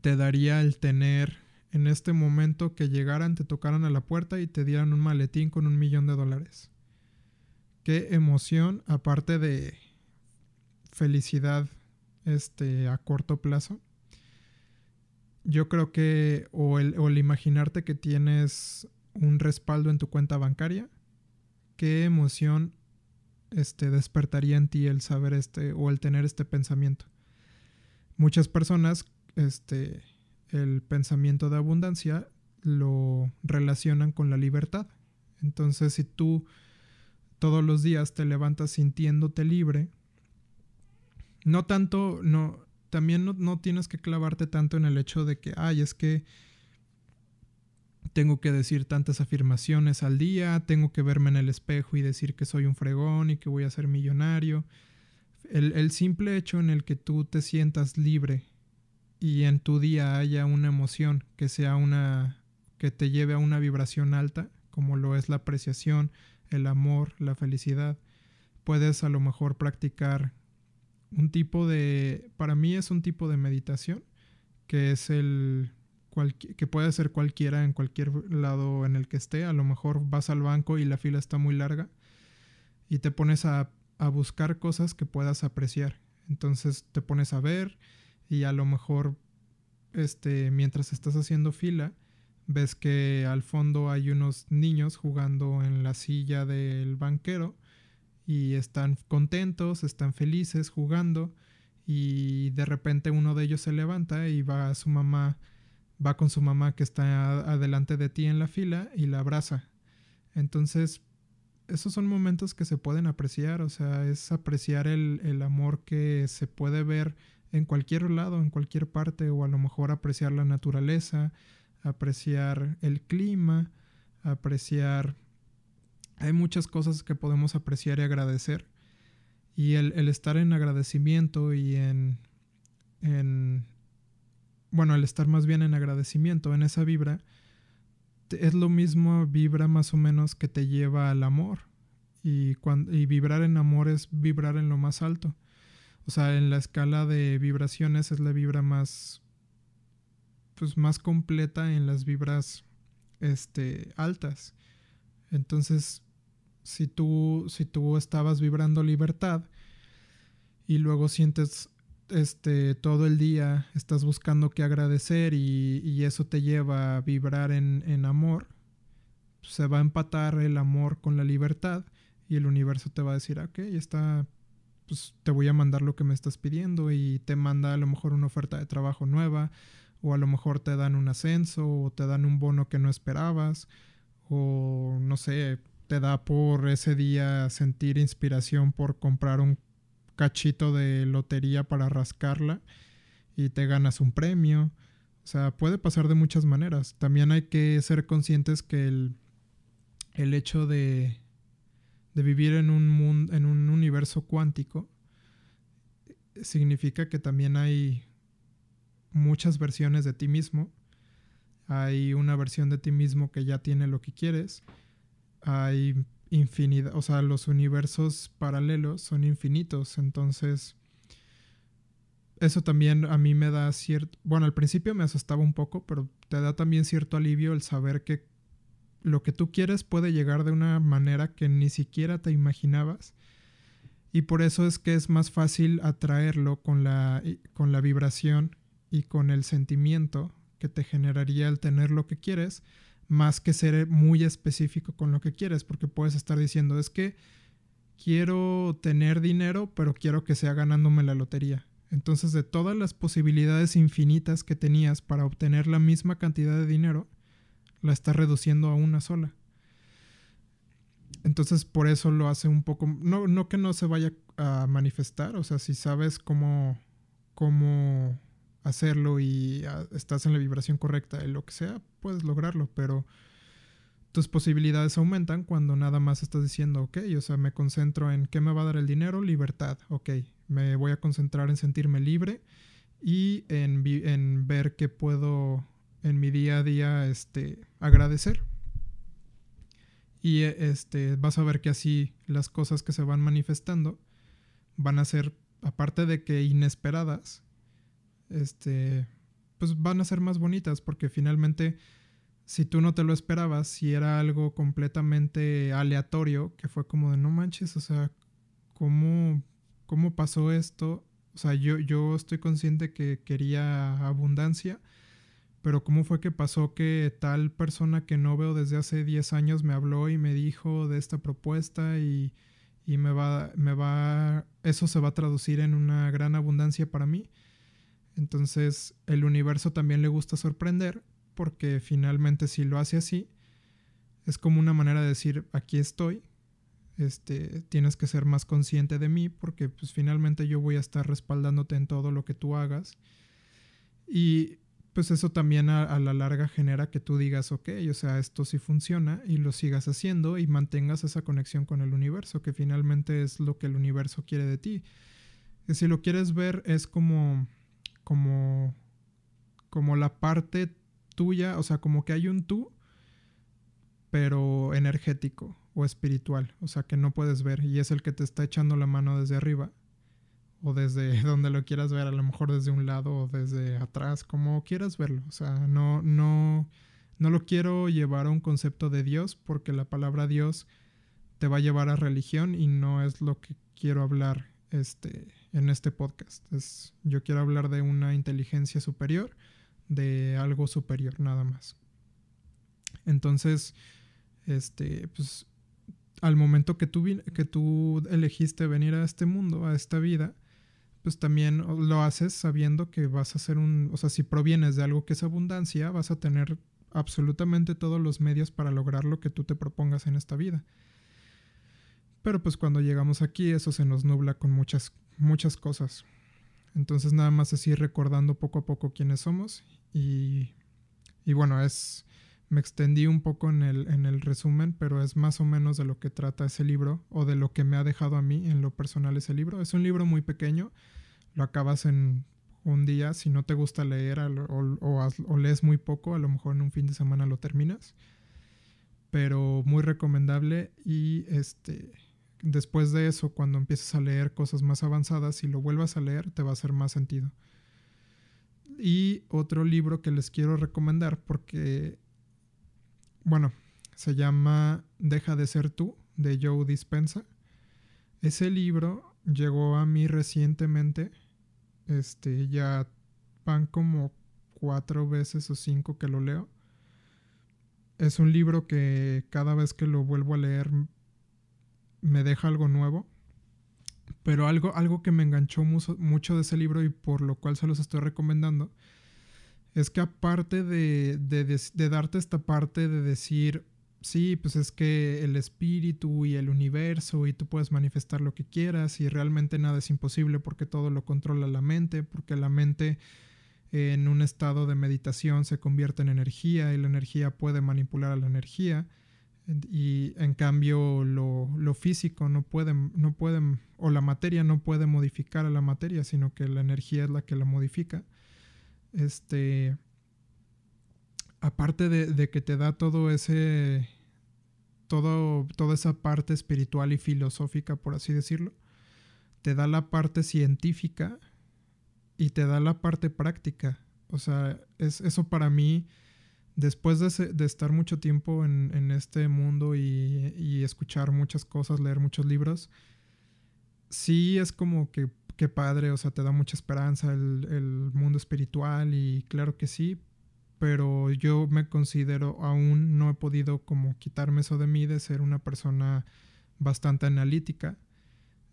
te daría el tener en este momento que llegaran, te tocaran a la puerta y te dieran un maletín con un millón de dólares? Qué emoción, aparte de felicidad este, a corto plazo. Yo creo que o el, o el imaginarte que tienes un respaldo en tu cuenta bancaria, qué emoción este, despertaría en ti el saber este o el tener este pensamiento. Muchas personas este, el pensamiento de abundancia lo relacionan con la libertad. Entonces, si tú todos los días te levantas sintiéndote libre, no tanto, no, también no, no, tienes que clavarte tanto en el hecho de que, ay, es que tengo que decir tantas afirmaciones al día, tengo que verme en el espejo y decir que soy un fregón y que voy a ser millonario. El, simple hecho en el que tú te sientas libre y en tu día haya una emoción que sea una que te lleve a una vibración alta, como lo es la apreciación, el amor, la felicidad, puedes a lo mejor practicar un tipo de para mí es un tipo de meditación que es el que puede ser cualquiera en cualquier lado en el que esté. A lo mejor vas al banco y la fila está muy larga y te pones a, a buscar cosas que puedas apreciar. Entonces te pones a ver y a lo mejor este, mientras estás haciendo fila, ves que al fondo hay unos niños jugando en la silla del banquero y están contentos, están felices jugando y de repente uno de ellos se levanta y va a su mamá, va con su mamá que está adelante de ti en la fila y la abraza. Entonces, esos son momentos que se pueden apreciar, o sea, es apreciar el, el amor que se puede ver en cualquier lado, en cualquier parte, o a lo mejor apreciar la naturaleza, apreciar el clima, apreciar... Hay muchas cosas que podemos apreciar y agradecer. Y el, estar en agradecimiento y en, en... Bueno, el estar más bien en agradecimiento, en esa vibra, es lo mismo vibra más o menos que te lleva al amor. Y, cuando, y vibrar en amor es vibrar en lo más alto. O sea, en la escala de vibraciones es la vibra más pues más completa en las vibras este altas. Entonces, si tú si tú estabas vibrando libertad y luego sientes este todo el día estás buscando que agradecer y, y eso te lleva a vibrar en, en amor, se va a empatar el amor con la libertad y el universo te va a decir, ok, está pues te voy a mandar lo que me estás pidiendo y te manda a lo mejor una oferta de trabajo nueva o a lo mejor te dan un ascenso o te dan un bono que no esperabas o no sé, te da por ese día sentir inspiración por comprar un cachito de lotería para rascarla y te ganas un premio. O sea, puede pasar de muchas maneras. También hay que ser conscientes que el, el hecho de, de vivir en un, mundo, en un universo cuántico significa que también hay muchas versiones de ti mismo. Hay una versión de ti mismo que ya tiene lo que quieres. Hay infinidad, o sea, los universos paralelos son infinitos. Entonces, eso también a mí me da cierto, bueno, al principio me asustaba un poco, pero te da también cierto alivio el saber que lo que tú quieres puede llegar de una manera que ni siquiera te imaginabas. Y por eso es que es más fácil atraerlo con la, con la vibración y con el sentimiento que te generaría el tener lo que quieres, más que ser muy específico con lo que quieres, porque puedes estar diciendo, es que quiero tener dinero, pero quiero que sea ganándome la lotería. Entonces, de todas las posibilidades infinitas que tenías para obtener la misma cantidad de dinero, la está reduciendo a una sola. Entonces por eso lo hace un poco, no, no que no se vaya a manifestar, o sea, si sabes cómo, cómo hacerlo y ah, estás en la vibración correcta y lo que sea, puedes lograrlo, pero tus posibilidades aumentan cuando nada más estás diciendo, ok, o sea, me concentro en qué me va a dar el dinero, libertad, ok, me voy a concentrar en sentirme libre y en, en ver qué puedo en mi día a día este, agradecer. Y este, vas a ver que así las cosas que se van manifestando van a ser, aparte de que inesperadas, este, pues van a ser más bonitas porque finalmente si tú no te lo esperabas, si era algo completamente aleatorio, que fue como de no manches, o sea, ¿cómo, cómo pasó esto? O sea, yo, yo estoy consciente que quería abundancia, pero ¿cómo fue que pasó que tal persona que no veo desde hace 10 años me habló y me dijo de esta propuesta y, y me va, me va, eso se va a traducir en una gran abundancia para mí? Entonces el universo también le gusta sorprender porque finalmente si lo hace así, es como una manera de decir, aquí estoy, este, tienes que ser más consciente de mí porque pues finalmente yo voy a estar respaldándote en todo lo que tú hagas. Y pues eso también a, la larga genera que tú digas, ok, o sea, esto sí funciona y lo sigas haciendo y mantengas esa conexión con el universo, que finalmente es lo que el universo quiere de ti. Y si lo quieres ver, es como, como, como la parte tuya, o sea, como que hay un tú, pero energético o espiritual, o sea, que no puedes ver y es el que te está echando la mano desde arriba o desde donde lo quieras ver, a lo mejor desde un lado o desde atrás, como quieras verlo. O sea, no, no, no lo quiero llevar a un concepto de Dios porque la palabra Dios te va a llevar a religión y no es lo que quiero hablar este, en este podcast. Es, yo quiero hablar de una inteligencia superior, de algo superior nada más. Entonces, este, pues al momento que tú, que tú elegiste venir a este mundo, a esta vida, pues también lo haces sabiendo que vas a ser un, o sea, si provienes de algo que es abundancia, vas a tener absolutamente todos los medios para lograr lo que tú te propongas en esta vida. Pero pues cuando llegamos aquí eso se nos nubla con muchas, muchas cosas. Entonces nada más ir recordando poco a poco quiénes somos y, y bueno, es, me extendí un poco en el, en el resumen, pero es más o menos de lo que trata ese libro o de lo que me ha dejado a mí en lo personal ese libro. Es un libro muy pequeño, lo acabas en un día, si no te gusta leer o, o lees muy poco, a lo mejor en un fin de semana lo terminas, pero muy recomendable y este después de eso, cuando empieces a leer cosas más avanzadas, si lo vuelvas a leer, te va a hacer más sentido. Y otro libro que les quiero recomendar porque, bueno, se llama Deja de ser tú, de Joe Dispensa. Ese libro llegó a mí recientemente. Este, ya van como cuatro veces o cinco que lo leo. Es un libro que cada vez que lo vuelvo a leer me deja algo nuevo. Pero algo, algo que me enganchó mucho, de ese libro y por lo cual se los estoy recomendando es que aparte de, de, darte esta parte de decir, sí, pues es que el espíritu y el universo y tú puedes manifestar lo que quieras y realmente nada es imposible porque todo lo controla la mente, porque la mente en un estado de meditación se convierte en energía y la energía puede manipular a la energía y en cambio lo, lo, físico no puede, no puede, o la materia no puede modificar a la materia, sino que la energía es la que la modifica. Este, aparte de, de que te da todo ese, todo, toda esa parte espiritual y filosófica, por así decirlo, te da la parte científica y te da la parte práctica. O sea, es, eso para mí después de, estar mucho tiempo en, este mundo y, escuchar muchas cosas, leer muchos libros, sí es como que, padre, o sea, te da mucha esperanza el, el, mundo espiritual y claro que sí, pero yo me considero, aún no he podido como quitarme eso de mí de ser una persona bastante analítica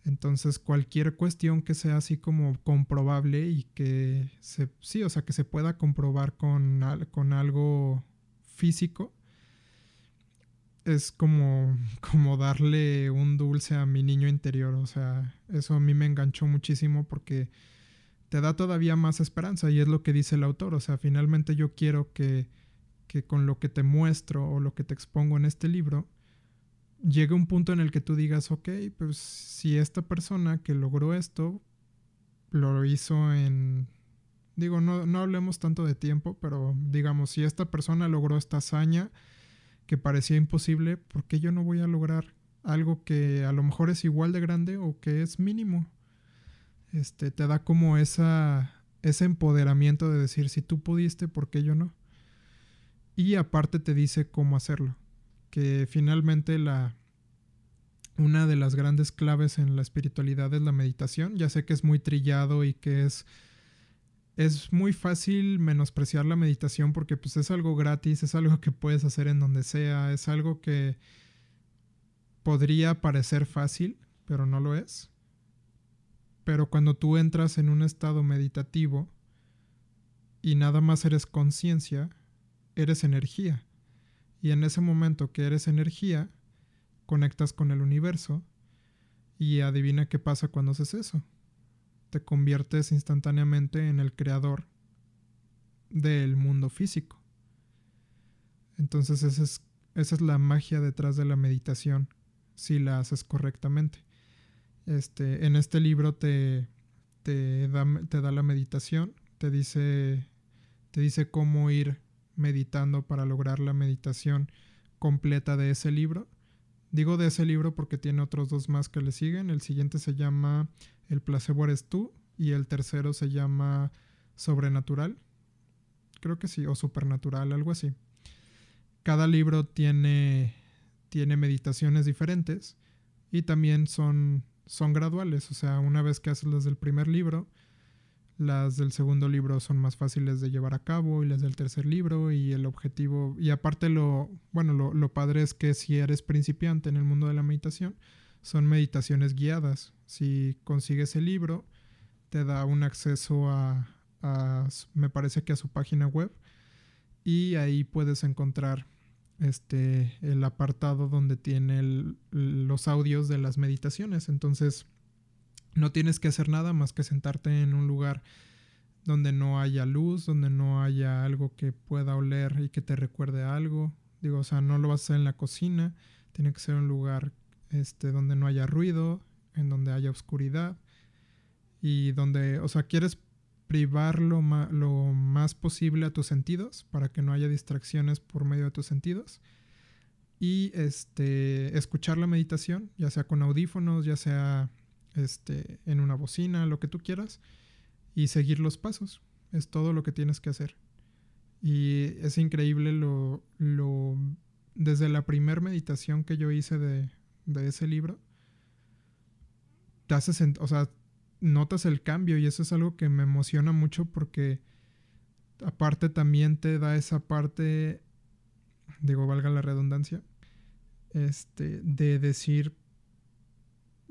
entonces, cualquier cuestión que sea así como comprobable y que se, sí, o sea, que se pueda comprobar con, con algo físico, es como, como darle un dulce a mi niño interior. O sea, eso a mí me enganchó muchísimo porque te da todavía más esperanza y es lo que dice el autor. O sea, finalmente yo quiero que, que con lo que te muestro o lo que te expongo en este libro, llega un punto en el que tú digas, ok, pues si esta persona que logró esto lo hizo en... Digo, no, no hablemos tanto de tiempo, pero digamos, si esta persona logró esta hazaña que parecía imposible, ¿por qué yo no voy a lograr algo que a lo mejor es igual de grande o que es mínimo? Este, te da como esa, ese empoderamiento de decir, si tú pudiste, ¿por qué yo no? Y aparte te dice cómo hacerlo que finalmente la una de las grandes claves en la espiritualidad es la meditación. Ya sé que es muy trillado y que es es muy fácil menospreciar la meditación porque pues es algo gratis, es algo que puedes hacer en donde sea, es algo que podría parecer fácil, pero no lo es. Pero cuando tú entras en un estado meditativo y nada más eres conciencia, eres energía. Y en ese momento que eres energía, conectas con el universo y adivina qué pasa cuando haces eso. Te conviertes instantáneamente en el creador del mundo físico. Entonces esa es, esa es la magia detrás de la meditación, si la haces correctamente. Este, en este libro te, te, da, te da la meditación, te dice, te dice cómo ir meditando para lograr la meditación completa de ese libro. Digo de ese libro porque tiene otros dos más que le siguen. El siguiente se llama El placebo eres tú y el tercero se llama Sobrenatural. Creo que sí, o Supernatural, algo así. Cada libro tiene, tiene meditaciones diferentes y también son, son graduales. O sea, una vez que haces las del primer libro, las del segundo libro son más fáciles de llevar a cabo y las del tercer libro y el objetivo, y aparte lo, bueno, lo, padre es que si eres principiante en el mundo de la meditación, son meditaciones guiadas. Si consigues el libro, te da un acceso a, me parece que a su página web, y ahí puedes encontrar este, el apartado donde tiene los audios de las meditaciones. Entonces, no tienes que hacer nada más que sentarte en un lugar donde no haya luz, donde no haya algo que pueda oler y que te recuerde algo. Digo, o sea, no lo vas a hacer en la cocina, tiene que ser un lugar este, donde no haya ruido, en donde haya oscuridad y donde, o sea, quieres privar lo, lo más posible a tus sentidos para que no haya distracciones por medio de tus sentidos y este, escuchar la meditación, ya sea con audífonos, ya sea este, en una bocina, lo que tú quieras, y seguir los pasos. Es todo lo que tienes que hacer. Y es increíble lo, lo desde la primera meditación que yo hice de, de ese libro, te haces, o sea, notas el cambio y eso es algo que me emociona mucho porque aparte también te da esa parte, digo, valga la redundancia, este, de decir,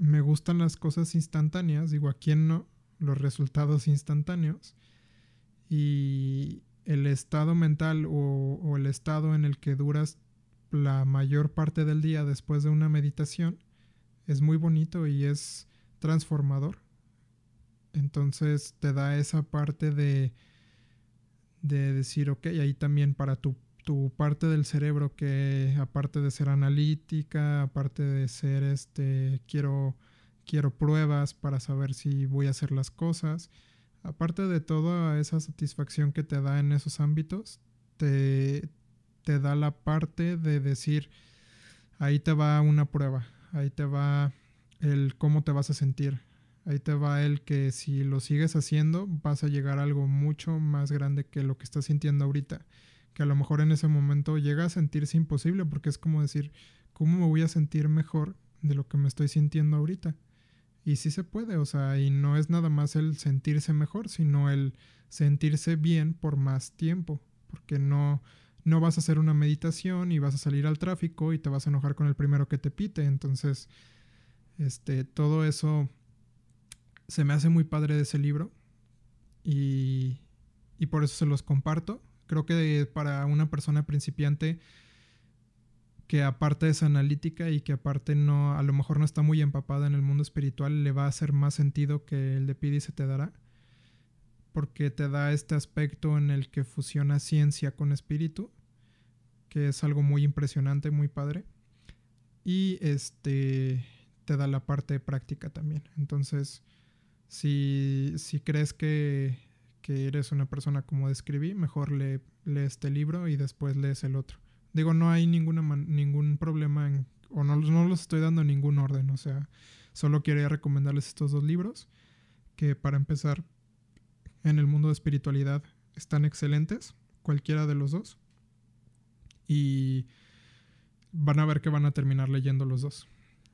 me gustan las cosas instantáneas, digo, ¿a quién no? Los resultados instantáneos. Y el estado mental o, el estado en el que duras la mayor parte del día después de una meditación es muy bonito y es transformador. Entonces te da esa parte de, de decir, ok, ahí también para tu tu parte del cerebro que aparte de ser analítica, aparte de ser este, quiero, quiero pruebas para saber si voy a hacer las cosas, aparte de toda esa satisfacción que te da en esos ámbitos, te, te da la parte de decir, ahí te va una prueba, ahí te va el cómo te vas a sentir, ahí te va el que si lo sigues haciendo vas a llegar a algo mucho más grande que lo que estás sintiendo ahorita que a lo mejor en ese momento llega a sentirse imposible porque es como decir, ¿cómo me voy a sentir mejor de lo que me estoy sintiendo ahorita? Y sí se puede, o sea, y no es nada más el sentirse mejor, sino el sentirse bien por más tiempo, porque no, no vas a hacer una meditación y vas a salir al tráfico y te vas a enojar con el primero que te pite, entonces, este, todo eso se me hace muy padre de ese libro y, y por eso se los comparto Creo que para una persona principiante que aparte es analítica y que aparte no, a lo mejor no está muy empapada en el mundo espiritual, le va a hacer más sentido que el de Pidi se te dará. Porque te da este aspecto en el que fusiona ciencia con espíritu, que es algo muy impresionante, muy padre. Y este te da la parte práctica también. Entonces, si, si crees que que eres una persona como describí, mejor lee, este libro y después lees el otro. Digo, no hay ninguna ningún problema en, o no, no los estoy dando en ningún orden, o sea, solo quería recomendarles estos dos libros que para empezar en el mundo de espiritualidad están excelentes, cualquiera de los dos. Y van a ver que van a terminar leyendo los dos.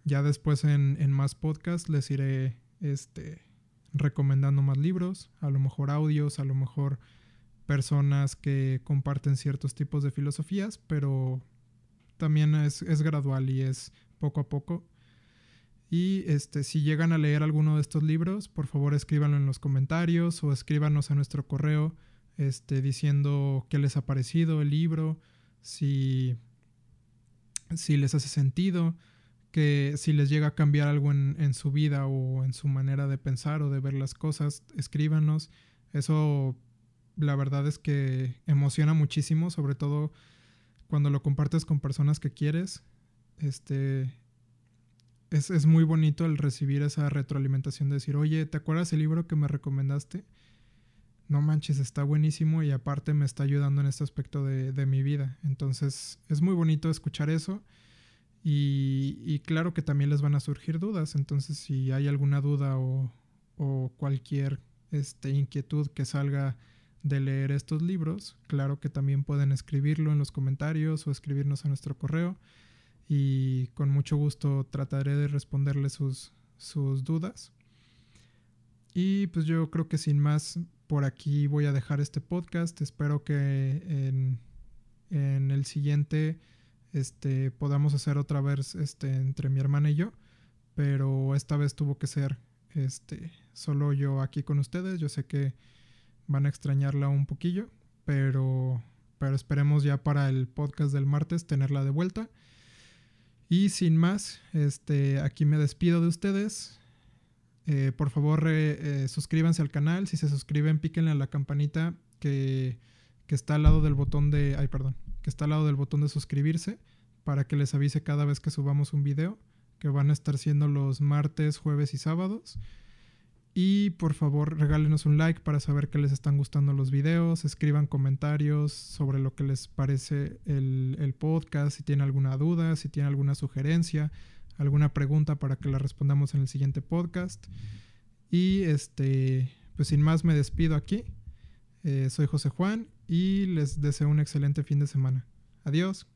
Ya después en, en más podcasts les iré este, recomendando más libros, a lo mejor audios, a lo mejor personas que comparten ciertos tipos de filosofías, pero también es, gradual y es poco a poco. Y este, si llegan a leer alguno de estos libros, por favor escríbanlo en los comentarios o escríbanos a nuestro correo este, diciendo qué les ha parecido el libro, si, si les hace sentido, que si les llega a cambiar algo en, su vida o en su manera de pensar o de ver las cosas, escríbanos. Eso la verdad es que emociona muchísimo, sobre todo cuando lo compartes con personas que quieres. Este es, es, muy bonito el recibir esa retroalimentación de decir, oye, ¿te acuerdas el libro que me recomendaste? No manches, está buenísimo y aparte me está ayudando en este aspecto de, de mi vida. Entonces es muy bonito escuchar eso. Y, claro que también les van a surgir dudas, entonces si hay alguna duda o, cualquier este, inquietud que salga de leer estos libros, claro que también pueden escribirlo en los comentarios o escribirnos a nuestro correo y con mucho gusto trataré de responderles sus, dudas. Y pues yo creo que sin más, por aquí voy a dejar este podcast. Espero que en el siguiente este, podamos hacer otra vez este, entre mi hermana y yo. Pero esta vez tuvo que ser este, solo yo aquí con ustedes. Yo sé que van a extrañarla un poquillo, pero, pero esperemos ya para el podcast del martes tenerla de vuelta. Y sin más, este, aquí me despido de ustedes. Eh, por favor, eh, suscríbanse al canal. Si se suscriben, píquenle a la campanita que, que, está al lado del botón de. Ay, perdón. Que está al lado del botón de suscribirse para que les avise cada vez que subamos un video. Que van a estar siendo los martes, jueves y sábados. Y por favor regálenos un like para saber que les están gustando los videos, escriban comentarios sobre lo que les parece el, podcast, si tienen alguna duda, si tienen alguna sugerencia, alguna pregunta para que la respondamos en el siguiente podcast. Y este, pues sin más me despido aquí. Eh, soy José Juan y les deseo un excelente fin de semana. Adiós.